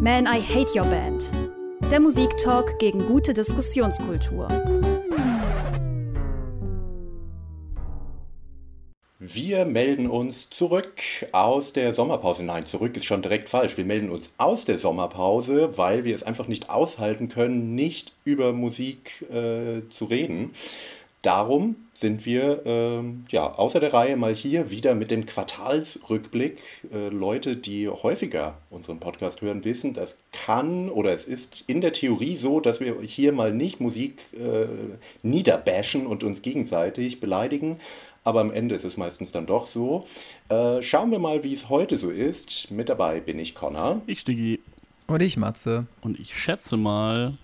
Man, I Hate Your Band. Der Musiktalk gegen gute Diskussionskultur. Wir melden uns zurück aus der Sommerpause. Nein, zurück ist schon direkt falsch. Wir melden uns aus der Sommerpause, weil wir es einfach nicht aushalten können, nicht über Musik äh, zu reden. Darum sind wir ähm, ja, außer der Reihe mal hier wieder mit dem Quartalsrückblick. Äh, Leute, die häufiger unseren Podcast hören, wissen, das kann oder es ist in der Theorie so, dass wir hier mal nicht Musik äh, niederbashen und uns gegenseitig beleidigen. Aber am Ende ist es meistens dann doch so. Äh, schauen wir mal, wie es heute so ist. Mit dabei bin ich Connor. Ich Stiggi. Und ich Matze. Und ich schätze mal,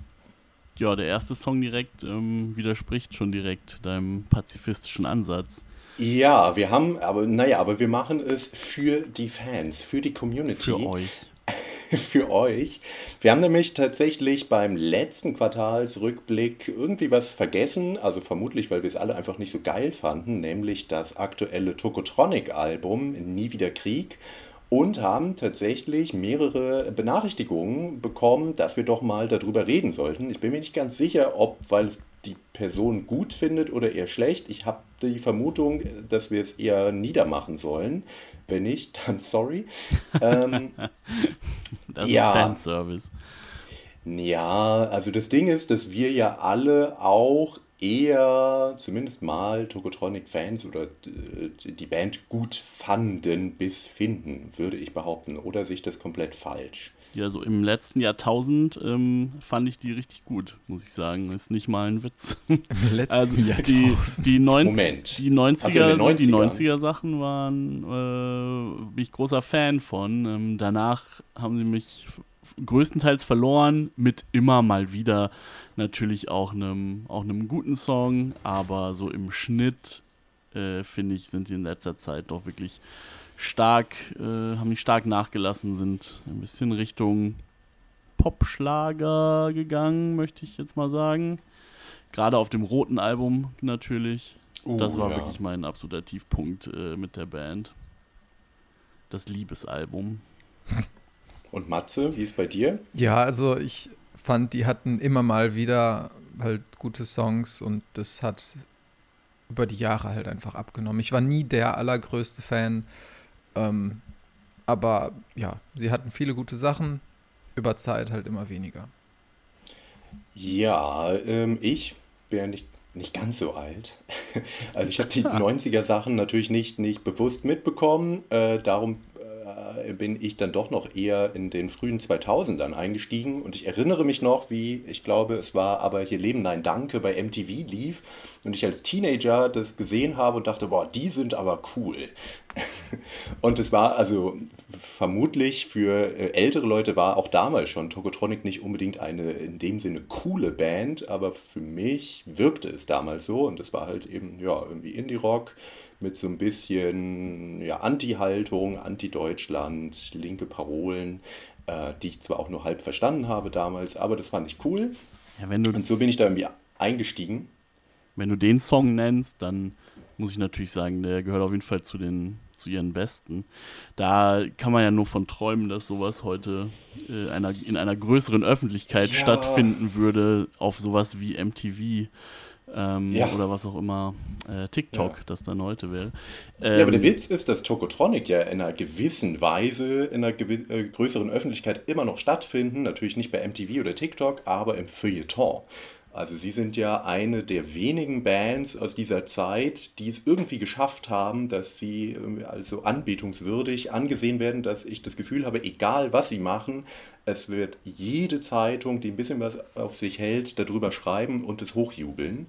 ja, der erste Song direkt ähm, widerspricht schon direkt deinem pazifistischen Ansatz. Ja, wir haben, aber naja, aber wir machen es für die Fans, für die Community. Für euch. für euch. Wir haben nämlich tatsächlich beim letzten Quartalsrückblick irgendwie was vergessen, also vermutlich, weil wir es alle einfach nicht so geil fanden, nämlich das aktuelle Tokotronic-Album Nie wieder Krieg und haben tatsächlich mehrere Benachrichtigungen bekommen, dass wir doch mal darüber reden sollten. Ich bin mir nicht ganz sicher, ob, weil es die Person gut findet oder eher schlecht. Ich habe die Vermutung, dass wir es eher niedermachen sollen. Wenn nicht, dann sorry. ähm, das ja. ist Fanservice. Ja, also das Ding ist, dass wir ja alle auch eher zumindest mal Tokotronic-Fans oder äh, die Band gut fanden bis finden, würde ich behaupten. Oder sich das komplett falsch? Ja, so im letzten Jahrtausend ähm, fand ich die richtig gut, muss ich sagen. Ist nicht mal ein Witz. Im letzten also die, Jahrtausend. Die, neun, Moment. Die 90er, 90er? die 90er Sachen waren, äh, bin ich großer Fan von. Ähm, danach haben sie mich größtenteils verloren mit immer mal wieder natürlich auch einem auch einem guten Song, aber so im Schnitt äh, finde ich sind die in letzter Zeit doch wirklich stark äh, haben die stark nachgelassen, sind ein bisschen Richtung Popschlager gegangen, möchte ich jetzt mal sagen. Gerade auf dem roten Album natürlich. Uh, das war ja. wirklich mein absoluter Tiefpunkt äh, mit der Band. Das Liebesalbum. Und Matze, wie ist bei dir? Ja, also ich fand, die hatten immer mal wieder halt gute Songs und das hat über die Jahre halt einfach abgenommen. Ich war nie der allergrößte Fan, ähm, aber ja, sie hatten viele gute Sachen, über Zeit halt immer weniger. Ja, ähm, ich bin ja nicht, nicht ganz so alt. Also ich habe die 90er Sachen natürlich nicht, nicht bewusst mitbekommen. Äh, darum bin ich dann doch noch eher in den frühen 2000ern eingestiegen und ich erinnere mich noch, wie, ich glaube, es war aber hier Leben, nein, danke bei MTV lief und ich als Teenager das gesehen habe und dachte, boah, die sind aber cool. und es war also vermutlich für äh, ältere Leute war auch damals schon Tokotronic nicht unbedingt eine in dem Sinne coole Band, aber für mich wirkte es damals so und es war halt eben, ja, irgendwie Indie-Rock mit so ein bisschen ja, Anti-Haltung, Anti-Deutschland, linke Parolen, äh, die ich zwar auch nur halb verstanden habe damals, aber das fand ich cool. Ja, wenn du, Und so bin ich da irgendwie eingestiegen. Wenn du den Song nennst, dann muss ich natürlich sagen, der gehört auf jeden Fall zu den zu ihren Besten. Da kann man ja nur von träumen, dass sowas heute äh, einer, in einer größeren Öffentlichkeit ja. stattfinden würde, auf sowas wie MTV ähm, ja. oder was auch immer, äh, TikTok, ja. das dann heute wäre. Ähm, ja, aber der ähm, Witz ist, dass Tokotronic ja in einer gewissen Weise in einer äh, größeren Öffentlichkeit immer noch stattfinden, natürlich nicht bei MTV oder TikTok, aber im Feuilleton. Also sie sind ja eine der wenigen Bands aus dieser Zeit, die es irgendwie geschafft haben, dass sie also anbetungswürdig angesehen werden, dass ich das Gefühl habe, egal was sie machen, es wird jede Zeitung, die ein bisschen was auf sich hält, darüber schreiben und es hochjubeln.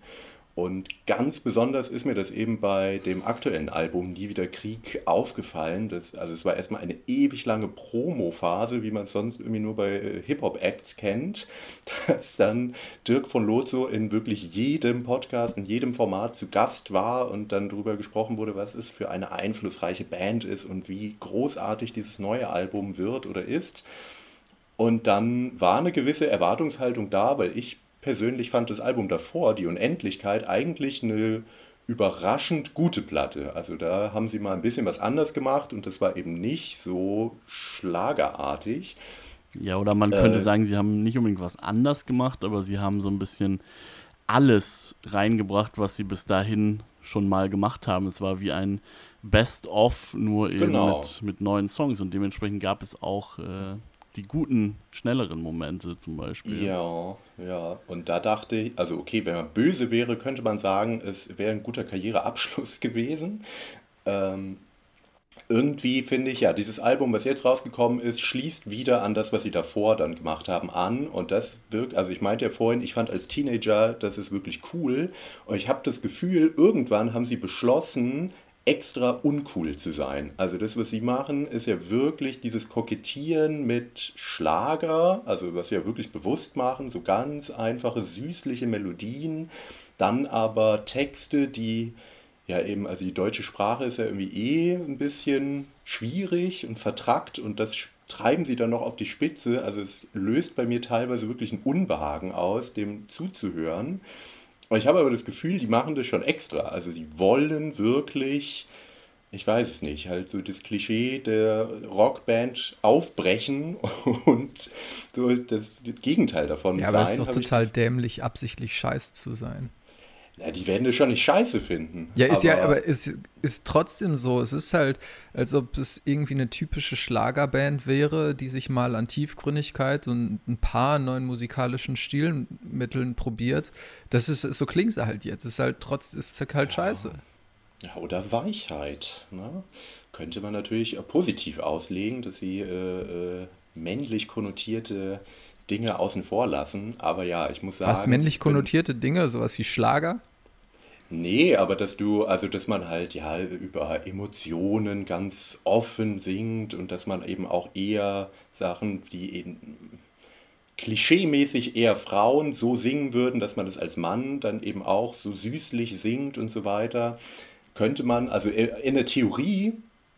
Und ganz besonders ist mir das eben bei dem aktuellen Album Nie wieder Krieg aufgefallen. Das, also es war erstmal eine ewig lange Promo-Phase, wie man es sonst irgendwie nur bei äh, Hip-Hop-Acts kennt, dass dann Dirk von Lozo in wirklich jedem Podcast, in jedem Format zu Gast war und dann darüber gesprochen wurde, was es für eine einflussreiche Band ist und wie großartig dieses neue Album wird oder ist. Und dann war eine gewisse Erwartungshaltung da, weil ich persönlich fand das Album davor, Die Unendlichkeit, eigentlich eine überraschend gute Platte. Also da haben sie mal ein bisschen was anders gemacht und das war eben nicht so schlagerartig. Ja, oder man könnte äh, sagen, sie haben nicht unbedingt was anders gemacht, aber sie haben so ein bisschen alles reingebracht, was sie bis dahin schon mal gemacht haben. Es war wie ein Best-of, nur eben genau. mit, mit neuen Songs und dementsprechend gab es auch äh, die guten, schnelleren Momente zum Beispiel. Ja, ja. Und da dachte ich, also okay, wenn man böse wäre, könnte man sagen, es wäre ein guter Karriereabschluss gewesen. Ähm, irgendwie finde ich, ja, dieses Album, was jetzt rausgekommen ist, schließt wieder an das, was sie davor dann gemacht haben, an. Und das wirkt, also ich meinte ja vorhin, ich fand als Teenager, das ist wirklich cool. Und ich habe das Gefühl, irgendwann haben sie beschlossen, extra uncool zu sein. Also das, was sie machen, ist ja wirklich dieses Kokettieren mit Schlager, also was sie ja wirklich bewusst machen, so ganz einfache, süßliche Melodien, dann aber Texte, die ja eben, also die deutsche Sprache ist ja irgendwie eh ein bisschen schwierig und vertrackt und das treiben sie dann noch auf die Spitze. Also es löst bei mir teilweise wirklich ein Unbehagen aus, dem zuzuhören. Und ich habe aber das Gefühl, die machen das schon extra. Also sie wollen wirklich, ich weiß es nicht, halt so das Klischee der Rockband aufbrechen und so das Gegenteil davon ja, sein. Ja, aber es ist doch total dämlich, absichtlich scheiße zu sein. Ja, die werden das schon nicht scheiße finden. Ja, ist aber ja, aber es ist trotzdem so. Es ist halt, als ob es irgendwie eine typische Schlagerband wäre, die sich mal an Tiefgründigkeit und ein paar neuen musikalischen Stilmitteln probiert. Das ist, so klingt es halt jetzt. Es ist halt trotz, ist halt ja. scheiße. Ja, oder Weichheit. Ne? Könnte man natürlich positiv auslegen, dass sie äh, äh, männlich konnotierte Dinge außen vor lassen. Aber ja, ich muss sagen. Was männlich konnotierte wenn, Dinge, sowas wie Schlager? Nee, aber dass du, also dass man halt ja über Emotionen ganz offen singt und dass man eben auch eher Sachen, die eben klischeemäßig eher Frauen so singen würden, dass man das als Mann dann eben auch so süßlich singt und so weiter, könnte man, also in der Theorie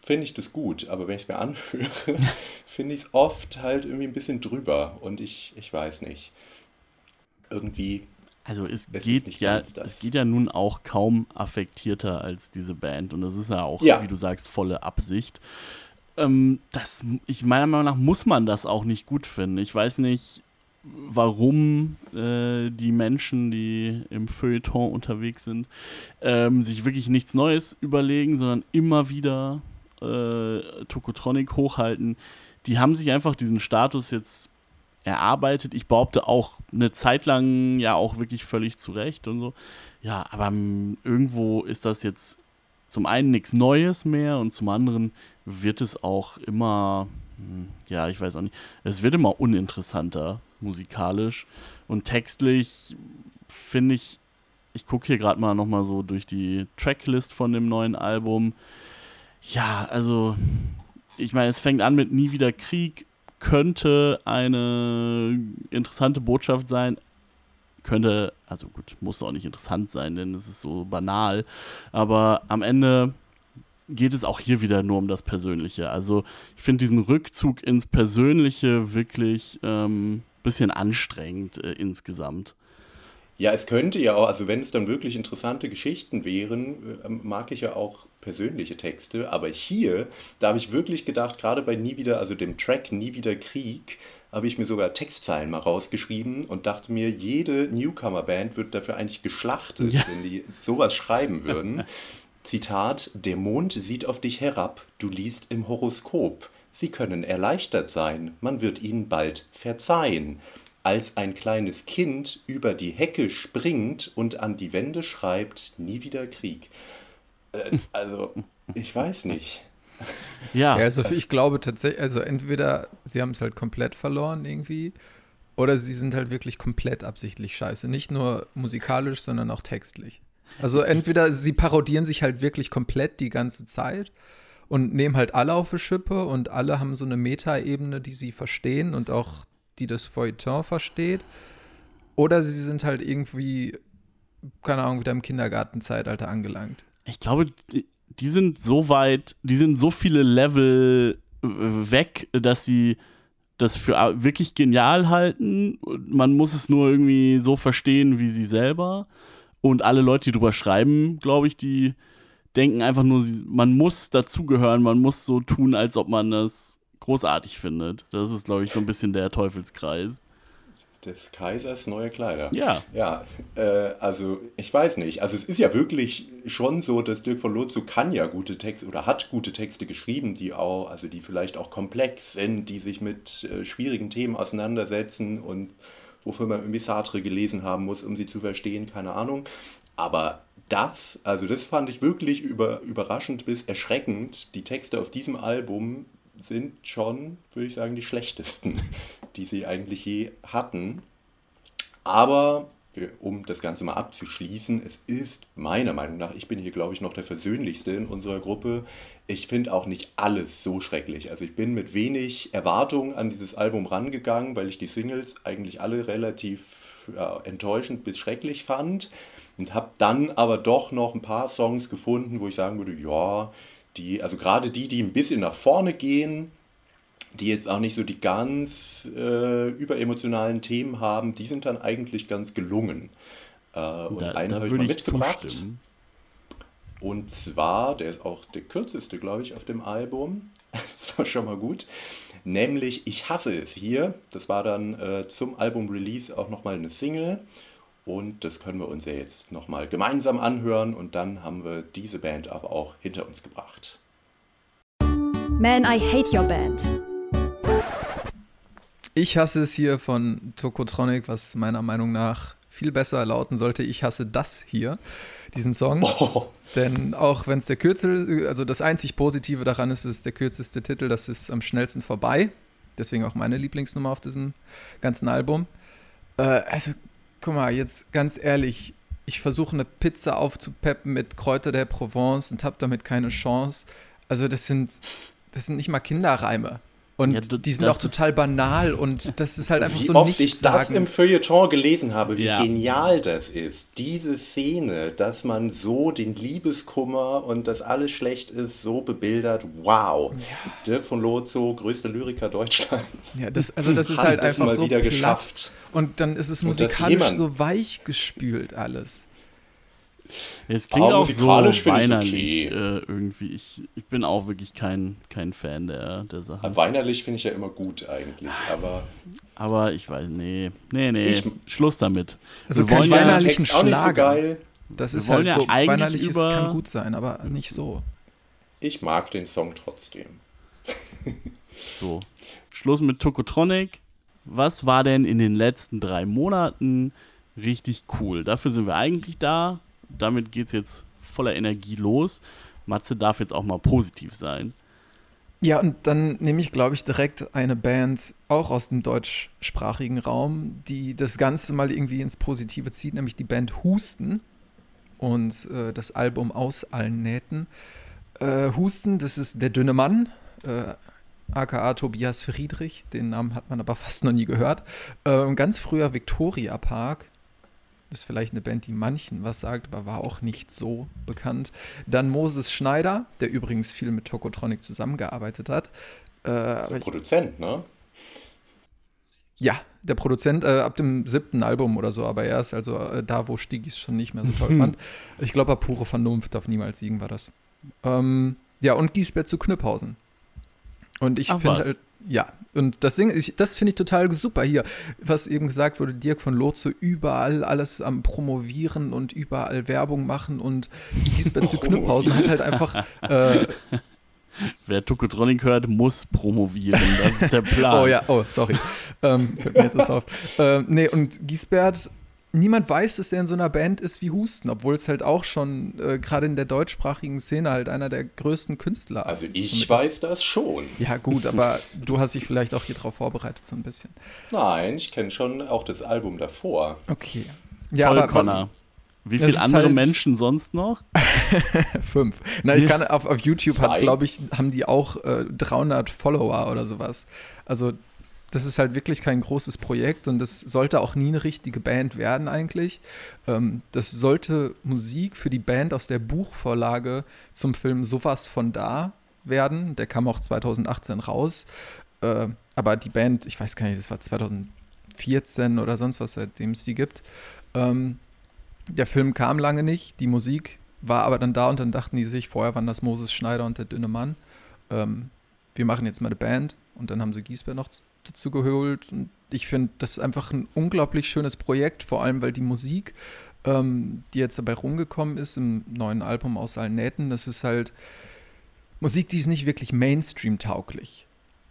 finde ich das gut, aber wenn ich es mir anhöre, finde ich es oft halt irgendwie ein bisschen drüber und ich, ich weiß nicht. Irgendwie. Also es geht ja, es geht ja nun auch kaum affektierter als diese Band und das ist ja auch, ja. wie du sagst, volle Absicht. Ähm, das, ich meiner Meinung nach muss man das auch nicht gut finden. Ich weiß nicht, warum äh, die Menschen, die im Feuilleton unterwegs sind, ähm, sich wirklich nichts Neues überlegen, sondern immer wieder äh, Tokotronic hochhalten, die haben sich einfach diesen Status jetzt erarbeitet. Ich behaupte auch eine Zeit lang ja auch wirklich völlig zurecht und so. Ja, aber irgendwo ist das jetzt zum einen nichts Neues mehr und zum anderen wird es auch immer, hm, ja, ich weiß auch nicht, es wird immer uninteressanter musikalisch und textlich finde ich, ich gucke hier gerade mal nochmal so durch die Tracklist von dem neuen Album. Ja, also ich meine, es fängt an mit Nie wieder Krieg, könnte eine interessante Botschaft sein. Könnte, also gut, muss auch nicht interessant sein, denn es ist so banal. Aber am Ende geht es auch hier wieder nur um das Persönliche. Also ich finde diesen Rückzug ins Persönliche wirklich ein ähm, bisschen anstrengend äh, insgesamt. Ja, es könnte ja auch, also wenn es dann wirklich interessante Geschichten wären, äh, mag ich ja auch persönliche Texte, aber hier, da habe ich wirklich gedacht, gerade bei Nie wieder, also dem Track Nie wieder Krieg, habe ich mir sogar Textzeilen mal rausgeschrieben und dachte mir, jede Newcomer-Band wird dafür eigentlich geschlachtet, ja. wenn die sowas schreiben würden. Zitat, der Mond sieht auf dich herab, du liest im Horoskop. Sie können erleichtert sein, man wird ihnen bald verzeihen als ein kleines Kind über die Hecke springt und an die Wände schreibt, nie wieder Krieg. Äh, also, ich weiß nicht. Ja, ja also ich glaube tatsächlich, also entweder sie haben es halt komplett verloren irgendwie, oder sie sind halt wirklich komplett absichtlich scheiße. Nicht nur musikalisch, sondern auch textlich. Also entweder sie parodieren sich halt wirklich komplett die ganze Zeit und nehmen halt alle auf die Schippe und alle haben so eine Metaebene, die sie verstehen und auch die das Feuilleton versteht. Oder sie sind halt irgendwie, keine Ahnung, wieder im Kindergartenzeitalter angelangt. Ich glaube, die sind so weit, die sind so viele Level äh, weg, dass sie das für wirklich genial halten. Man muss es nur irgendwie so verstehen wie sie selber. Und alle Leute, die drüber schreiben, glaube ich, die denken einfach nur, man muss dazugehören, man muss so tun, als ob man das großartig findet. Das ist, glaube ich, so ein bisschen der Teufelskreis des Kaisers neue Kleider. Ja. Ja, äh, also ich weiß nicht. Also es ist ja wirklich schon so, dass Dirk von Lotzo kann ja gute Texte oder hat gute Texte geschrieben, die auch, also die vielleicht auch komplex sind, die sich mit äh, schwierigen Themen auseinandersetzen und wofür man irgendwie Sartre gelesen haben muss, um sie zu verstehen, keine Ahnung. Aber das, also das fand ich wirklich über, überraschend bis erschreckend. Die Texte auf diesem Album sind schon, würde ich sagen, die schlechtesten, die sie eigentlich je hatten. Aber um das Ganze mal abzuschließen, es ist meiner Meinung nach, ich bin hier glaube ich noch der versöhnlichste in unserer Gruppe. Ich finde auch nicht alles so schrecklich. Also ich bin mit wenig Erwartung an dieses Album rangegangen, weil ich die Singles eigentlich alle relativ ja, enttäuschend bis schrecklich fand und habe dann aber doch noch ein paar Songs gefunden, wo ich sagen würde, ja, die, also gerade die, die ein bisschen nach vorne gehen, die jetzt auch nicht so die ganz äh, überemotionalen Themen haben, die sind dann eigentlich ganz gelungen. Äh, und da, einen habe ich mal mitgebracht. Zustimmen. Und zwar, der ist auch der kürzeste, glaube ich, auf dem Album. das war schon mal gut. Nämlich Ich hasse es hier. Das war dann äh, zum Album-Release auch nochmal eine Single. Und das können wir uns ja jetzt nochmal gemeinsam anhören und dann haben wir diese Band aber auch hinter uns gebracht. Man, I hate your band. Ich hasse es hier von Tokotronic, was meiner Meinung nach viel besser lauten sollte. Ich hasse das hier, diesen Song. Oh. Denn auch wenn es der Kürzel, also das einzig Positive daran ist, ist der kürzeste Titel, das ist am schnellsten vorbei. Deswegen auch meine Lieblingsnummer auf diesem ganzen Album. Äh, also guck mal, jetzt ganz ehrlich, ich versuche eine Pizza aufzupeppen mit Kräuter der Provence und habe damit keine Chance. Also das sind, das sind nicht mal Kinderreime. Und ja, du, die sind auch total banal und das ist halt einfach wie so oft ich das im Feuilleton gelesen habe, wie ja. genial das ist. Diese Szene, dass man so den Liebeskummer und dass alles schlecht ist, so bebildert. Wow. Ja. Dirk von Lozo, größter Lyriker Deutschlands. Ja, das, also das ist halt einfach so wieder platt. geschafft. Und dann ist es musikalisch so weich gespült alles. Es klingt auch so weinerlich okay. äh, irgendwie. Ich, ich bin auch wirklich kein, kein Fan der, der Sache. Weinerlich finde ich ja immer gut eigentlich, aber. Aber ich weiß, nee, nee, nee, ich, Schluss damit. Also wir wollen weinerlichen ja, Schlager. So das ist halt ja so, weinerlich über... kann gut sein, aber nicht so. Ich mag den Song trotzdem. so, Schluss mit Tokotronic. Was war denn in den letzten drei Monaten richtig cool? Dafür sind wir eigentlich da damit geht es jetzt voller Energie los. Matze darf jetzt auch mal positiv sein. Ja, und dann nehme ich, glaube ich, direkt eine Band auch aus dem deutschsprachigen Raum, die das Ganze mal irgendwie ins Positive zieht, nämlich die Band Husten und äh, das Album Aus allen Nähten. Äh, Husten, das ist der dünne Mann, äh, aka Tobias Friedrich, den Namen hat man aber fast noch nie gehört. Äh, ganz früher Victoria Park, das ist vielleicht eine Band, die manchen was sagt, aber war auch nicht so bekannt. Dann Moses Schneider, der übrigens viel mit Tokotronic zusammengearbeitet hat. Äh, der Produzent, ne? Ja, der Produzent äh, ab dem siebten Album oder so, aber er ist also äh, da, wo Stigis schon nicht mehr so toll fand. Ich glaube, pure Vernunft darf niemals siegen, war das. Ähm, ja, und Giesbert zu Knüpphausen. Und ich finde halt, ja, und das Ding, ich, das finde ich total super hier, was eben gesagt wurde, Dirk von Lotze überall alles am Promovieren und überall Werbung machen und Giesbert zu Knüpphausen hat halt einfach äh, Wer Tokotronic hört, muss promovieren. Das ist der Plan. oh ja, oh, sorry. ähm, fällt mir das auf. Ähm, nee, und Giesbert niemand weiß, dass der in so einer Band ist wie Husten, obwohl es halt auch schon äh, gerade in der deutschsprachigen Szene halt einer der größten Künstler Also ich weiß ist. das schon. Ja gut, aber du hast dich vielleicht auch hier drauf vorbereitet so ein bisschen. Nein, ich kenne schon auch das Album davor. Okay. Ja, Toll, aber, Connor. Wie viele andere halt Menschen sonst noch? Fünf. Na, ich kann auf, auf YouTube hat, glaube ich, haben die auch äh, 300 Follower oder sowas. Also das ist halt wirklich kein großes Projekt und das sollte auch nie eine richtige Band werden eigentlich. Ähm, das sollte Musik für die Band aus der Buchvorlage zum Film Sowas von da werden. Der kam auch 2018 raus. Äh, aber die Band, ich weiß gar nicht, das war 2014 oder sonst was, seitdem es die gibt. Ähm, der Film kam lange nicht, die Musik war aber dann da und dann dachten die sich, vorher waren das Moses Schneider und der dünne Mann. Ähm, wir machen jetzt mal eine Band und dann haben sie Giesbert noch dazu geholt. Und ich finde, das ist einfach ein unglaublich schönes Projekt, vor allem weil die Musik, ähm, die jetzt dabei rumgekommen ist im neuen Album aus allen Nähten, das ist halt Musik, die ist nicht wirklich Mainstream-tauglich.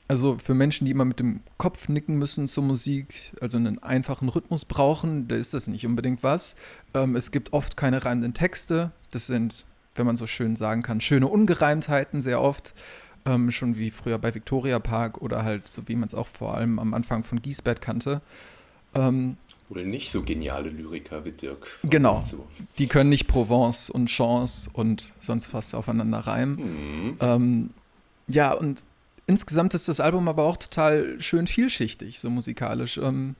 Also für Menschen, die immer mit dem Kopf nicken müssen zur Musik, also einen einfachen Rhythmus brauchen, da ist das nicht unbedingt was. Ähm, es gibt oft keine reimenden Texte. Das sind, wenn man so schön sagen kann, schöne Ungereimtheiten sehr oft. Ähm, schon wie früher bei Victoria Park oder halt so wie man es auch vor allem am Anfang von Giesbert kannte. Ähm, oder nicht so geniale Lyriker wie Dirk. Genau. So. Die können nicht Provence und Chance und sonst was aufeinander reimen. Mhm. Ähm, ja, und insgesamt ist das Album aber auch total schön vielschichtig, so musikalisch. Ähm,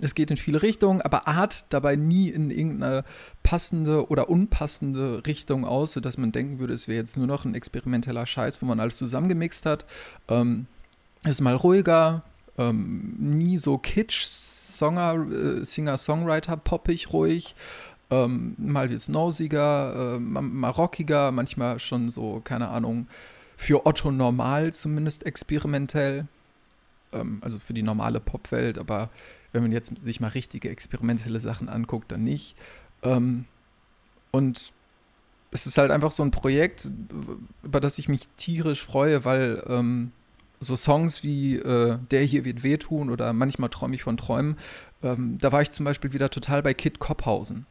es geht in viele Richtungen, aber Art dabei nie in irgendeine passende oder unpassende Richtung aus, sodass man denken würde, es wäre jetzt nur noch ein experimenteller Scheiß, wo man alles zusammengemixt hat. Ähm, ist mal ruhiger, ähm, nie so kitsch, äh, Singer-Songwriter, poppig, ruhig. Ähm, mal wird es nausiger, äh, mal rockiger, manchmal schon so, keine Ahnung, für Otto normal zumindest experimentell. Ähm, also für die normale Popwelt, aber wenn man jetzt sich mal richtige experimentelle Sachen anguckt, dann nicht. Ähm, und es ist halt einfach so ein Projekt, über das ich mich tierisch freue, weil ähm, so Songs wie äh, Der hier wird wehtun oder manchmal träume ich von Träumen, ähm, da war ich zum Beispiel wieder total bei Kit Kopphausen.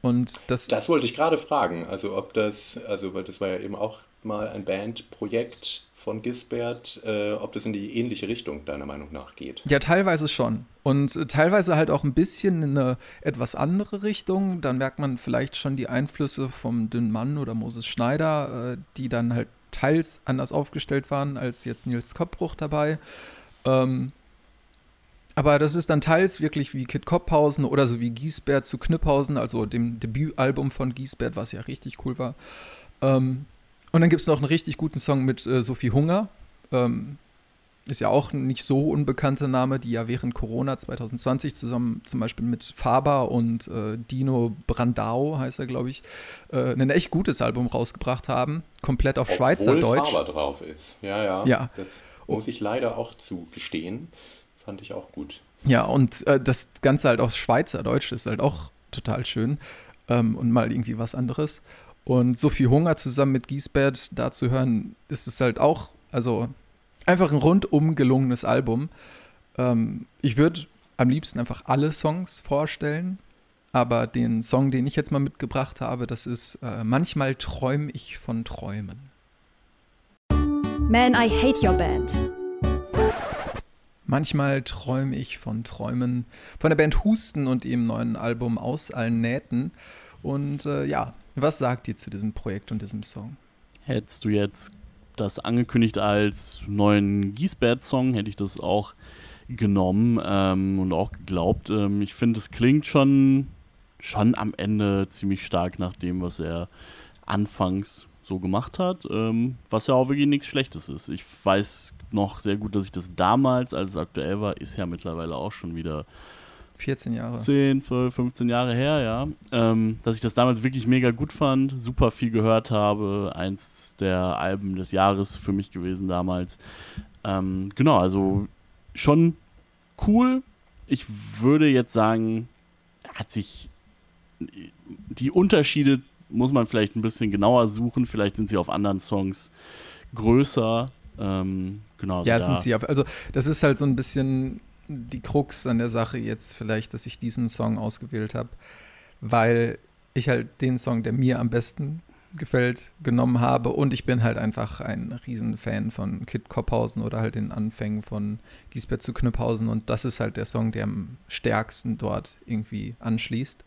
Und das, das wollte ich gerade fragen, also ob das, also weil das war ja eben auch mal ein Bandprojekt von Gisbert, äh, ob das in die ähnliche Richtung deiner Meinung nach geht. Ja, teilweise schon. Und äh, teilweise halt auch ein bisschen in eine etwas andere Richtung. Dann merkt man vielleicht schon die Einflüsse vom Dünnen Mann oder Moses Schneider, äh, die dann halt teils anders aufgestellt waren als jetzt Nils Koppbruch dabei. Ähm, aber das ist dann teils wirklich wie Kit Kopphausen oder so wie Giesbert zu Kniphausen, also dem Debütalbum von Giesbert, was ja richtig cool war. Ähm, und dann gibt es noch einen richtig guten Song mit äh, Sophie Hunger. Ähm, ist ja auch ein nicht so unbekannter Name, die ja während Corona 2020 zusammen zum Beispiel mit Faber und äh, Dino Brandau, heißt er, glaube ich, äh, ein echt gutes Album rausgebracht haben. Komplett auf Obwohl Schweizerdeutsch. Faber drauf ist. Ja, ja. ja. Das muss ich leider auch zugestehen. Fand ich auch gut. Ja, und äh, das Ganze halt auf Schweizerdeutsch ist halt auch total schön. Ähm, und mal irgendwie was anderes. Und so viel Hunger zusammen mit Giesbert da zu hören, ist es halt auch, also einfach ein rundum gelungenes Album. Ähm, ich würde am liebsten einfach alle Songs vorstellen, aber den Song, den ich jetzt mal mitgebracht habe, das ist äh, Manchmal träume ich von Träumen. Man, I hate your band. Manchmal träume ich von Träumen von der Band Husten und ihrem neuen Album Aus allen Nähten. Und äh, ja, was sagt ihr zu diesem Projekt und diesem Song? Hättest du jetzt das angekündigt als neuen Giesbert-Song, hätte ich das auch genommen ähm, und auch geglaubt. Ähm, ich finde, es klingt schon, schon am Ende ziemlich stark nach dem, was er anfangs so gemacht hat, ähm, was ja auch wirklich nichts Schlechtes ist. Ich weiß noch sehr gut, dass ich das damals, als es aktuell war, ist ja mittlerweile auch schon wieder 14 Jahre. 10, 12, 15 Jahre her, ja. Ähm, dass ich das damals wirklich mega gut fand, super viel gehört habe. Eins der Alben des Jahres für mich gewesen damals. Ähm, genau, also schon cool. Ich würde jetzt sagen, hat sich die Unterschiede muss man vielleicht ein bisschen genauer suchen. Vielleicht sind sie auf anderen Songs größer. Ähm, genau. Ja, sind sie. Auf, also das ist halt so ein bisschen die Krux an der Sache jetzt vielleicht, dass ich diesen Song ausgewählt habe, weil ich halt den Song, der mir am besten gefällt, genommen habe und ich bin halt einfach ein Riesenfan von Kit Kopphausen oder halt den Anfängen von Giesbert zu Knüpphausen und das ist halt der Song, der am stärksten dort irgendwie anschließt.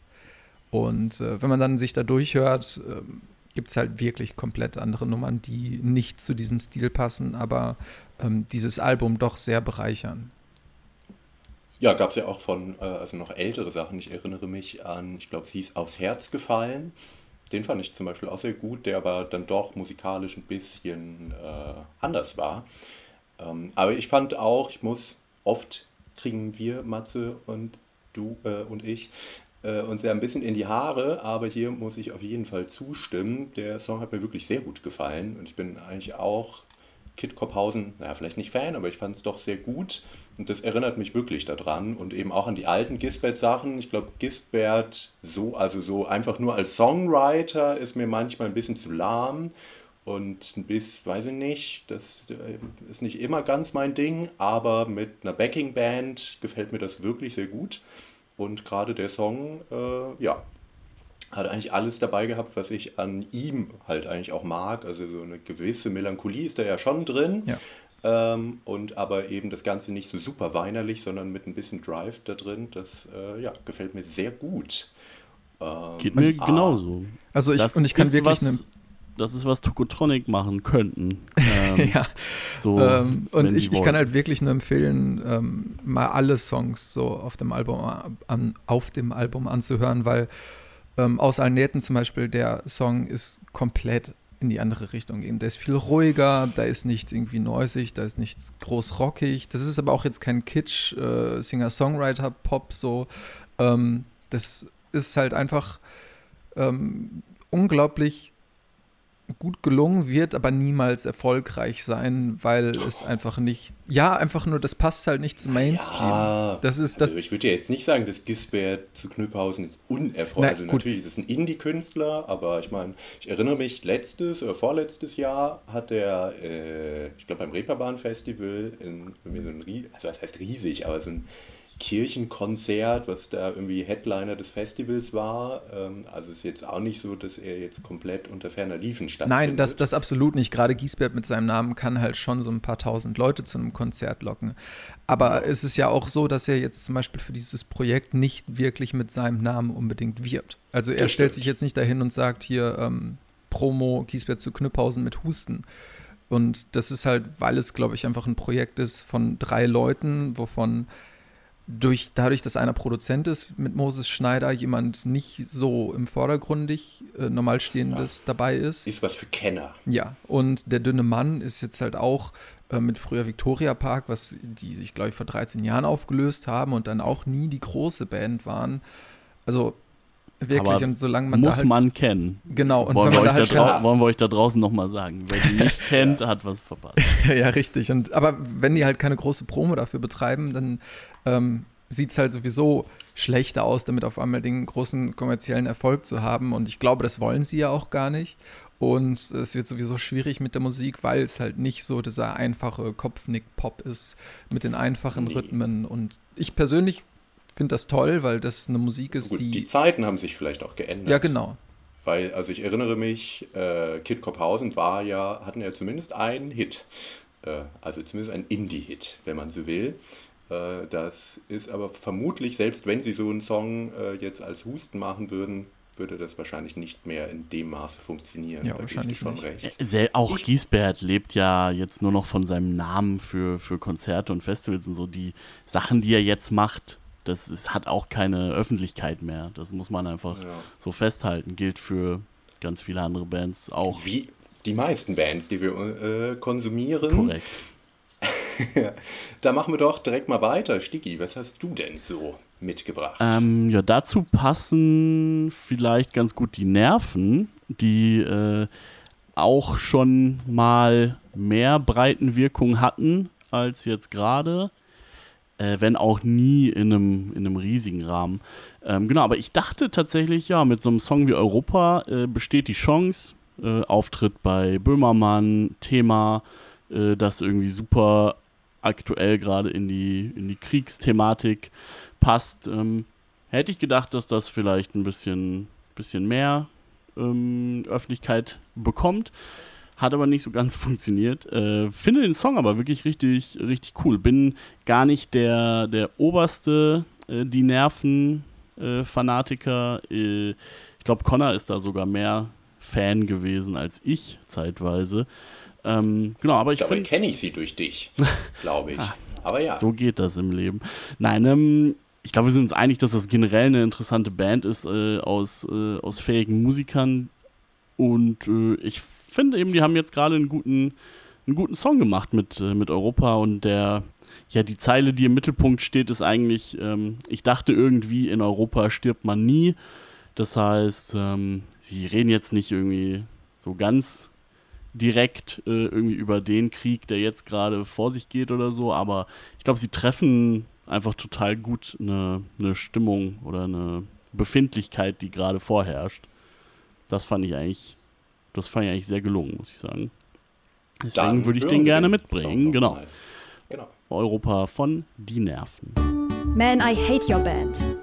Und äh, wenn man dann sich da durchhört, äh, gibt es halt wirklich komplett andere Nummern, die nicht zu diesem Stil passen, aber ähm, dieses Album doch sehr bereichern. Ja, gab es ja auch von, äh, also noch ältere Sachen. Ich erinnere mich an, ich glaube, sie ist aufs Herz gefallen. Den fand ich zum Beispiel auch sehr gut, der aber dann doch musikalisch ein bisschen äh, anders war. Ähm, aber ich fand auch, ich muss, oft kriegen wir, Matze und du äh, und ich, äh, uns ja ein bisschen in die Haare, aber hier muss ich auf jeden Fall zustimmen. Der Song hat mir wirklich sehr gut gefallen und ich bin eigentlich auch Kit Kopphausen, naja, vielleicht nicht Fan, aber ich fand es doch sehr gut. Und das erinnert mich wirklich daran und eben auch an die alten Gisbert-Sachen. Ich glaube, Gisbert so, also so einfach nur als Songwriter ist mir manchmal ein bisschen zu lahm und ein bisschen, weiß ich nicht, das äh, ist nicht immer ganz mein Ding, aber mit einer Backing-Band gefällt mir das wirklich sehr gut. Und gerade der Song, äh, ja, hat eigentlich alles dabei gehabt, was ich an ihm halt eigentlich auch mag. Also so eine gewisse Melancholie ist da ja schon drin. Ja. Ähm, und aber eben das Ganze nicht so super weinerlich, sondern mit ein bisschen Drive da drin. Das äh, ja, gefällt mir sehr gut. Ähm, Geht mir ah, genauso. Also ich, das und ich kann wirklich was, das ist, was Tokotronic machen könnten. Ähm, ja. So, ähm, und ich, ich kann halt wirklich nur empfehlen, ähm, mal alle Songs so auf dem Album, an, auf dem Album anzuhören, weil ähm, aus allen Nähten zum Beispiel der Song ist komplett in die andere Richtung gehen. Der ist viel ruhiger, da ist nichts irgendwie neusig, da ist nichts groß rockig. Das ist aber auch jetzt kein Kitsch, äh, Singer-Songwriter-Pop so. Ähm, das ist halt einfach ähm, unglaublich gut gelungen, wird aber niemals erfolgreich sein, weil es einfach nicht, ja, einfach nur, das passt halt nicht zum Mainstream. Ja, das ist das. Also ich würde ja jetzt nicht sagen, dass Gisbert zu Knüpphausen ist unerfolgreich. Also gut. natürlich ist es ein Indie-Künstler, aber ich meine, ich erinnere mich, letztes oder vorletztes Jahr hat er, äh, ich glaube beim Reeperbahn-Festival, in, in so ein, also das heißt riesig, aber so ein Kirchenkonzert, was da irgendwie Headliner des Festivals war. Ähm, also ist jetzt auch nicht so, dass er jetzt komplett unter ferner Liefen stattfindet. Nein, das, das absolut nicht. Gerade Giesbert mit seinem Namen kann halt schon so ein paar tausend Leute zu einem Konzert locken. Aber ja. es ist ja auch so, dass er jetzt zum Beispiel für dieses Projekt nicht wirklich mit seinem Namen unbedingt wirbt. Also er das stellt stimmt. sich jetzt nicht dahin und sagt hier ähm, Promo Giesbert zu Knüpphausen mit Husten. Und das ist halt, weil es, glaube ich, einfach ein Projekt ist von drei Leuten, wovon durch, dadurch, dass einer Produzent ist mit Moses Schneider, jemand nicht so im Vordergründig äh, normal stehendes ja. dabei ist. Ist was für Kenner. Ja, und der dünne Mann ist jetzt halt auch äh, mit früher Victoria Park, was die sich, glaube ich, vor 13 Jahren aufgelöst haben und dann auch nie die große Band waren. Also wirklich, Aber und solange man. Muss halt, man kennen. Genau, und wollen, wir euch, halt da wollen wir euch da draußen nochmal sagen. Wer die nicht kennt, hat was verpasst. ja, richtig. Und, aber wenn die halt keine große Promo dafür betreiben, dann ähm, sieht es halt sowieso schlechter aus, damit auf einmal den großen kommerziellen Erfolg zu haben. Und ich glaube, das wollen sie ja auch gar nicht. Und es wird sowieso schwierig mit der Musik, weil es halt nicht so dieser einfache Kopfnick-Pop ist mit den einfachen nee. Rhythmen. Und ich persönlich finde das toll, weil das eine Musik ist, Gut, die. Die Zeiten haben sich vielleicht auch geändert. Ja, genau. Weil, also ich erinnere mich, äh, Kid Kopphausen war ja, hatten ja zumindest einen Hit. Äh, also zumindest einen Indie-Hit, wenn man so will. Äh, das ist aber vermutlich, selbst wenn sie so einen Song äh, jetzt als Husten machen würden, würde das wahrscheinlich nicht mehr in dem Maße funktionieren. Ja, da wahrscheinlich schon nicht. recht. Äh, auch ich, Giesbert lebt ja jetzt nur noch von seinem Namen für, für Konzerte und Festivals und so. Die Sachen, die er jetzt macht, das ist, hat auch keine Öffentlichkeit mehr. Das muss man einfach ja. so festhalten. Gilt für ganz viele andere Bands auch. Wie die meisten Bands, die wir äh, konsumieren. Korrekt. da machen wir doch direkt mal weiter. Stigi, was hast du denn so mitgebracht? Ähm, ja, dazu passen vielleicht ganz gut die Nerven, die äh, auch schon mal mehr Breitenwirkung hatten als jetzt gerade. Äh, wenn auch nie in einem, in einem riesigen Rahmen. Ähm, genau, aber ich dachte tatsächlich, ja, mit so einem Song wie Europa äh, besteht die Chance. Äh, Auftritt bei Böhmermann, Thema, äh, das irgendwie super aktuell gerade in die, in die Kriegsthematik passt. Ähm, hätte ich gedacht, dass das vielleicht ein bisschen, bisschen mehr ähm, Öffentlichkeit bekommt. Hat aber nicht so ganz funktioniert. Äh, finde den Song aber wirklich richtig, richtig cool. Bin gar nicht der, der oberste, äh, die Nerven-Fanatiker. Äh, ich glaube, Connor ist da sogar mehr Fan gewesen als ich zeitweise. Ähm, genau, aber ich finde. kenne ich sie durch dich, glaube ich. Ah, aber ja. So geht das im Leben. Nein, ähm, ich glaube, wir sind uns einig, dass das generell eine interessante Band ist äh, aus, äh, aus fähigen Musikern. Und äh, ich finde eben, die haben jetzt gerade einen guten, einen guten Song gemacht mit, äh, mit Europa und der, ja, die Zeile, die im Mittelpunkt steht, ist eigentlich, ähm, ich dachte irgendwie, in Europa stirbt man nie. Das heißt, ähm, sie reden jetzt nicht irgendwie so ganz direkt äh, irgendwie über den Krieg, der jetzt gerade vor sich geht oder so, aber ich glaube, sie treffen einfach total gut eine, eine Stimmung oder eine Befindlichkeit, die gerade vorherrscht. Das fand ich eigentlich, das fand ich eigentlich sehr gelungen, muss ich sagen. Deswegen würde ich den gerne mitbringen. Genau. genau. Europa von Die Nerven. Man, I hate your band.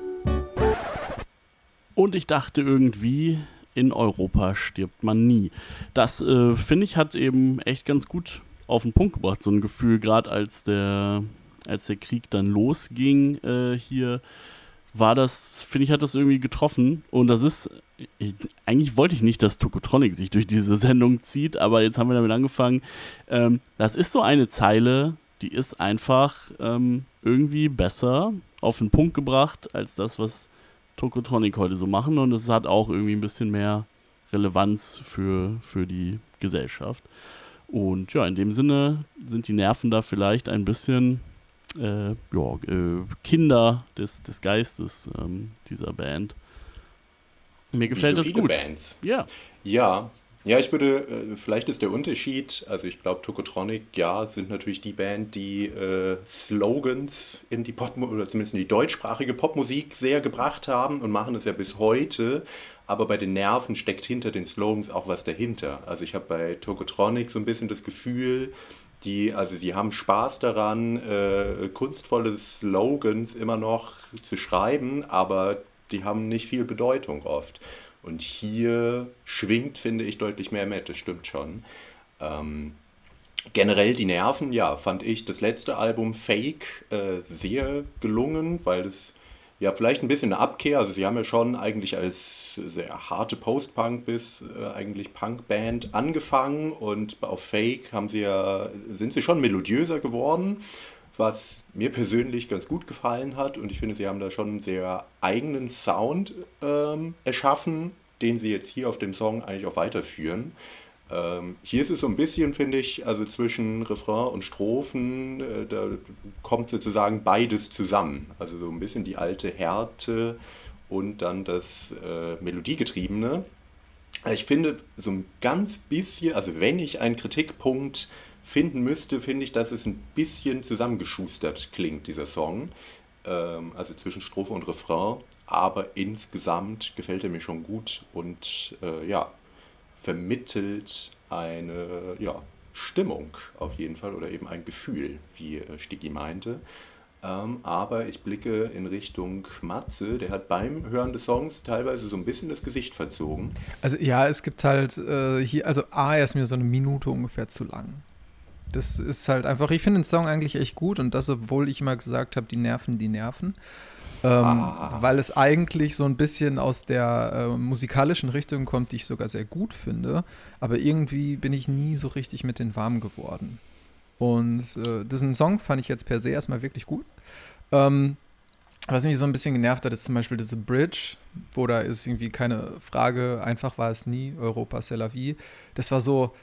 Und ich dachte irgendwie, in Europa stirbt man nie. Das, äh, finde ich, hat eben echt ganz gut auf den Punkt gebracht, so ein Gefühl, gerade als der, als der Krieg dann losging äh, hier, war das, finde ich, hat das irgendwie getroffen. Und das ist, eigentlich wollte ich nicht, dass Tokotronic sich durch diese Sendung zieht, aber jetzt haben wir damit angefangen. Ähm, das ist so eine Zeile, die ist einfach ähm, irgendwie besser auf den Punkt gebracht als das, was Tokotronic heute so machen. Und es hat auch irgendwie ein bisschen mehr Relevanz für, für die Gesellschaft. Und ja, in dem Sinne sind die Nerven da vielleicht ein bisschen äh, ja, äh, Kinder des, des Geistes ähm, dieser Band. Mir gefällt so das gut. Bands. Ja. Ja, ja, ich würde, äh, vielleicht ist der Unterschied, also ich glaube, Tokotronic, ja, sind natürlich die Band, die äh, Slogans in die Pop oder zumindest in die deutschsprachige Popmusik sehr gebracht haben und machen es ja bis heute. Aber bei den Nerven steckt hinter den Slogans auch was dahinter. Also ich habe bei Tokotronic so ein bisschen das Gefühl, die, also sie haben Spaß daran, äh, kunstvolle Slogans immer noch zu schreiben, aber die haben nicht viel Bedeutung oft. Und hier schwingt, finde ich, deutlich mehr mit, das stimmt schon. Ähm, generell die Nerven, ja, fand ich das letzte Album Fake äh, sehr gelungen, weil es ja vielleicht ein bisschen eine Abkehr, also sie haben ja schon eigentlich als sehr harte Post-Punk bis äh, eigentlich Punk-Band angefangen und auf Fake haben sie ja, sind sie schon melodiöser geworden was mir persönlich ganz gut gefallen hat. Und ich finde, sie haben da schon einen sehr eigenen Sound ähm, erschaffen, den sie jetzt hier auf dem Song eigentlich auch weiterführen. Ähm, hier ist es so ein bisschen, finde ich, also zwischen Refrain und Strophen, äh, da kommt sozusagen beides zusammen. Also so ein bisschen die alte Härte und dann das äh, Melodiegetriebene. Ich finde so ein ganz bisschen, also wenn ich einen Kritikpunkt finden müsste, finde ich, dass es ein bisschen zusammengeschustert klingt, dieser Song. Ähm, also zwischen Strophe und Refrain. Aber insgesamt gefällt er mir schon gut und äh, ja, vermittelt eine ja, Stimmung auf jeden Fall oder eben ein Gefühl, wie äh, Stiggy meinte. Ähm, aber ich blicke in Richtung Matze, der hat beim Hören des Songs teilweise so ein bisschen das Gesicht verzogen. Also ja, es gibt halt äh, hier, also A, er ist mir so eine Minute ungefähr zu lang. Das ist halt einfach, ich finde den Song eigentlich echt gut und das, obwohl ich immer gesagt habe, die Nerven, die Nerven. Ähm, ah. Weil es eigentlich so ein bisschen aus der äh, musikalischen Richtung kommt, die ich sogar sehr gut finde. Aber irgendwie bin ich nie so richtig mit den warm geworden. Und äh, diesen Song fand ich jetzt per se erstmal wirklich gut. Ähm, was mich so ein bisschen genervt hat, ist zum Beispiel diese Bridge, wo da ist irgendwie keine Frage, einfach war es nie, Europa, c'est la vie. Das war so,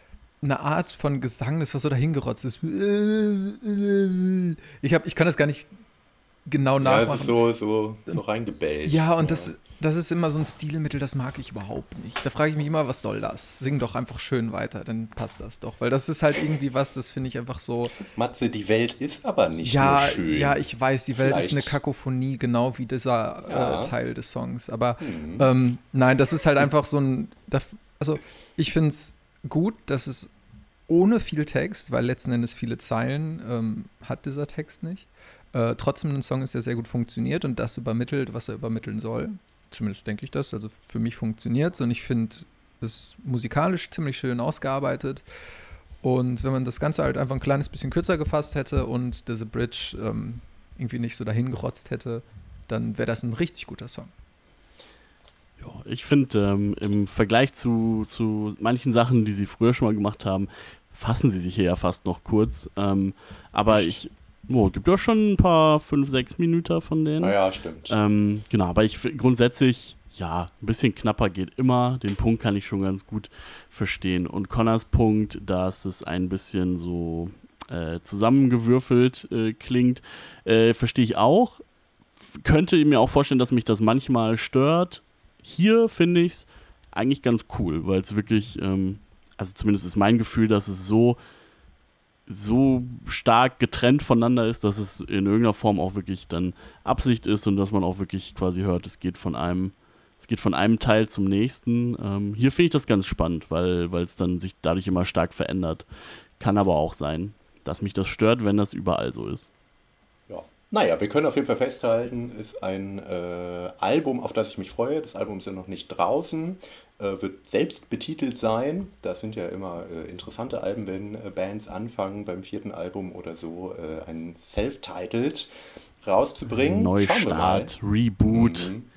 eine Art von Gesang, das war so dahingerotzt ist. Ich, hab, ich kann das gar nicht genau nachmachen. Ja, es ist so, so, so reingebellt. Ja, und ja. Das, das ist immer so ein Stilmittel, das mag ich überhaupt nicht. Da frage ich mich immer, was soll das? Sing doch einfach schön weiter, dann passt das doch. Weil das ist halt irgendwie was, das finde ich einfach so. Matze, die Welt ist aber nicht ja, nur schön. Ja, ich weiß, die Welt Vielleicht. ist eine Kakophonie, genau wie dieser ja. äh, Teil des Songs. Aber mhm. ähm, nein, das ist halt einfach so ein. Also, ich finde es gut, dass es ohne viel Text, weil letzten Endes viele Zeilen ähm, hat dieser Text nicht, äh, trotzdem ein Song ist, der sehr gut funktioniert und das übermittelt, was er übermitteln soll. Zumindest denke ich das. Also für mich funktioniert es und ich finde es musikalisch ziemlich schön ausgearbeitet. Und wenn man das Ganze halt einfach ein kleines bisschen kürzer gefasst hätte und diese Bridge ähm, irgendwie nicht so dahin gerotzt hätte, dann wäre das ein richtig guter Song. Ja, ich finde, ähm, im Vergleich zu, zu manchen Sachen, die sie früher schon mal gemacht haben, fassen sie sich hier ja fast noch kurz. Ähm, aber ich, oh, gibt ja schon ein paar fünf, sechs Minuten von denen. Naja, stimmt. Ähm, genau, aber ich grundsätzlich, ja, ein bisschen knapper geht immer. Den Punkt kann ich schon ganz gut verstehen. Und Connors Punkt, dass es ein bisschen so äh, zusammengewürfelt äh, klingt, äh, verstehe ich auch. Könnte mir auch vorstellen, dass mich das manchmal stört, hier finde ich es eigentlich ganz cool, weil es wirklich ähm, also zumindest ist mein Gefühl, dass es so, so stark getrennt voneinander ist, dass es in irgendeiner Form auch wirklich dann Absicht ist und dass man auch wirklich quasi hört, es geht von einem, es geht von einem Teil zum nächsten. Ähm, hier finde ich das ganz spannend, weil es dann sich dadurch immer stark verändert. Kann aber auch sein, dass mich das stört, wenn das überall so ist. Naja, wir können auf jeden Fall festhalten, ist ein äh, Album, auf das ich mich freue. Das Album ist ja noch nicht draußen, äh, wird selbst betitelt sein. Das sind ja immer äh, interessante Alben, wenn äh, Bands anfangen, beim vierten Album oder so äh, ein Self-Titled rauszubringen. Neustart, Reboot. Mhm.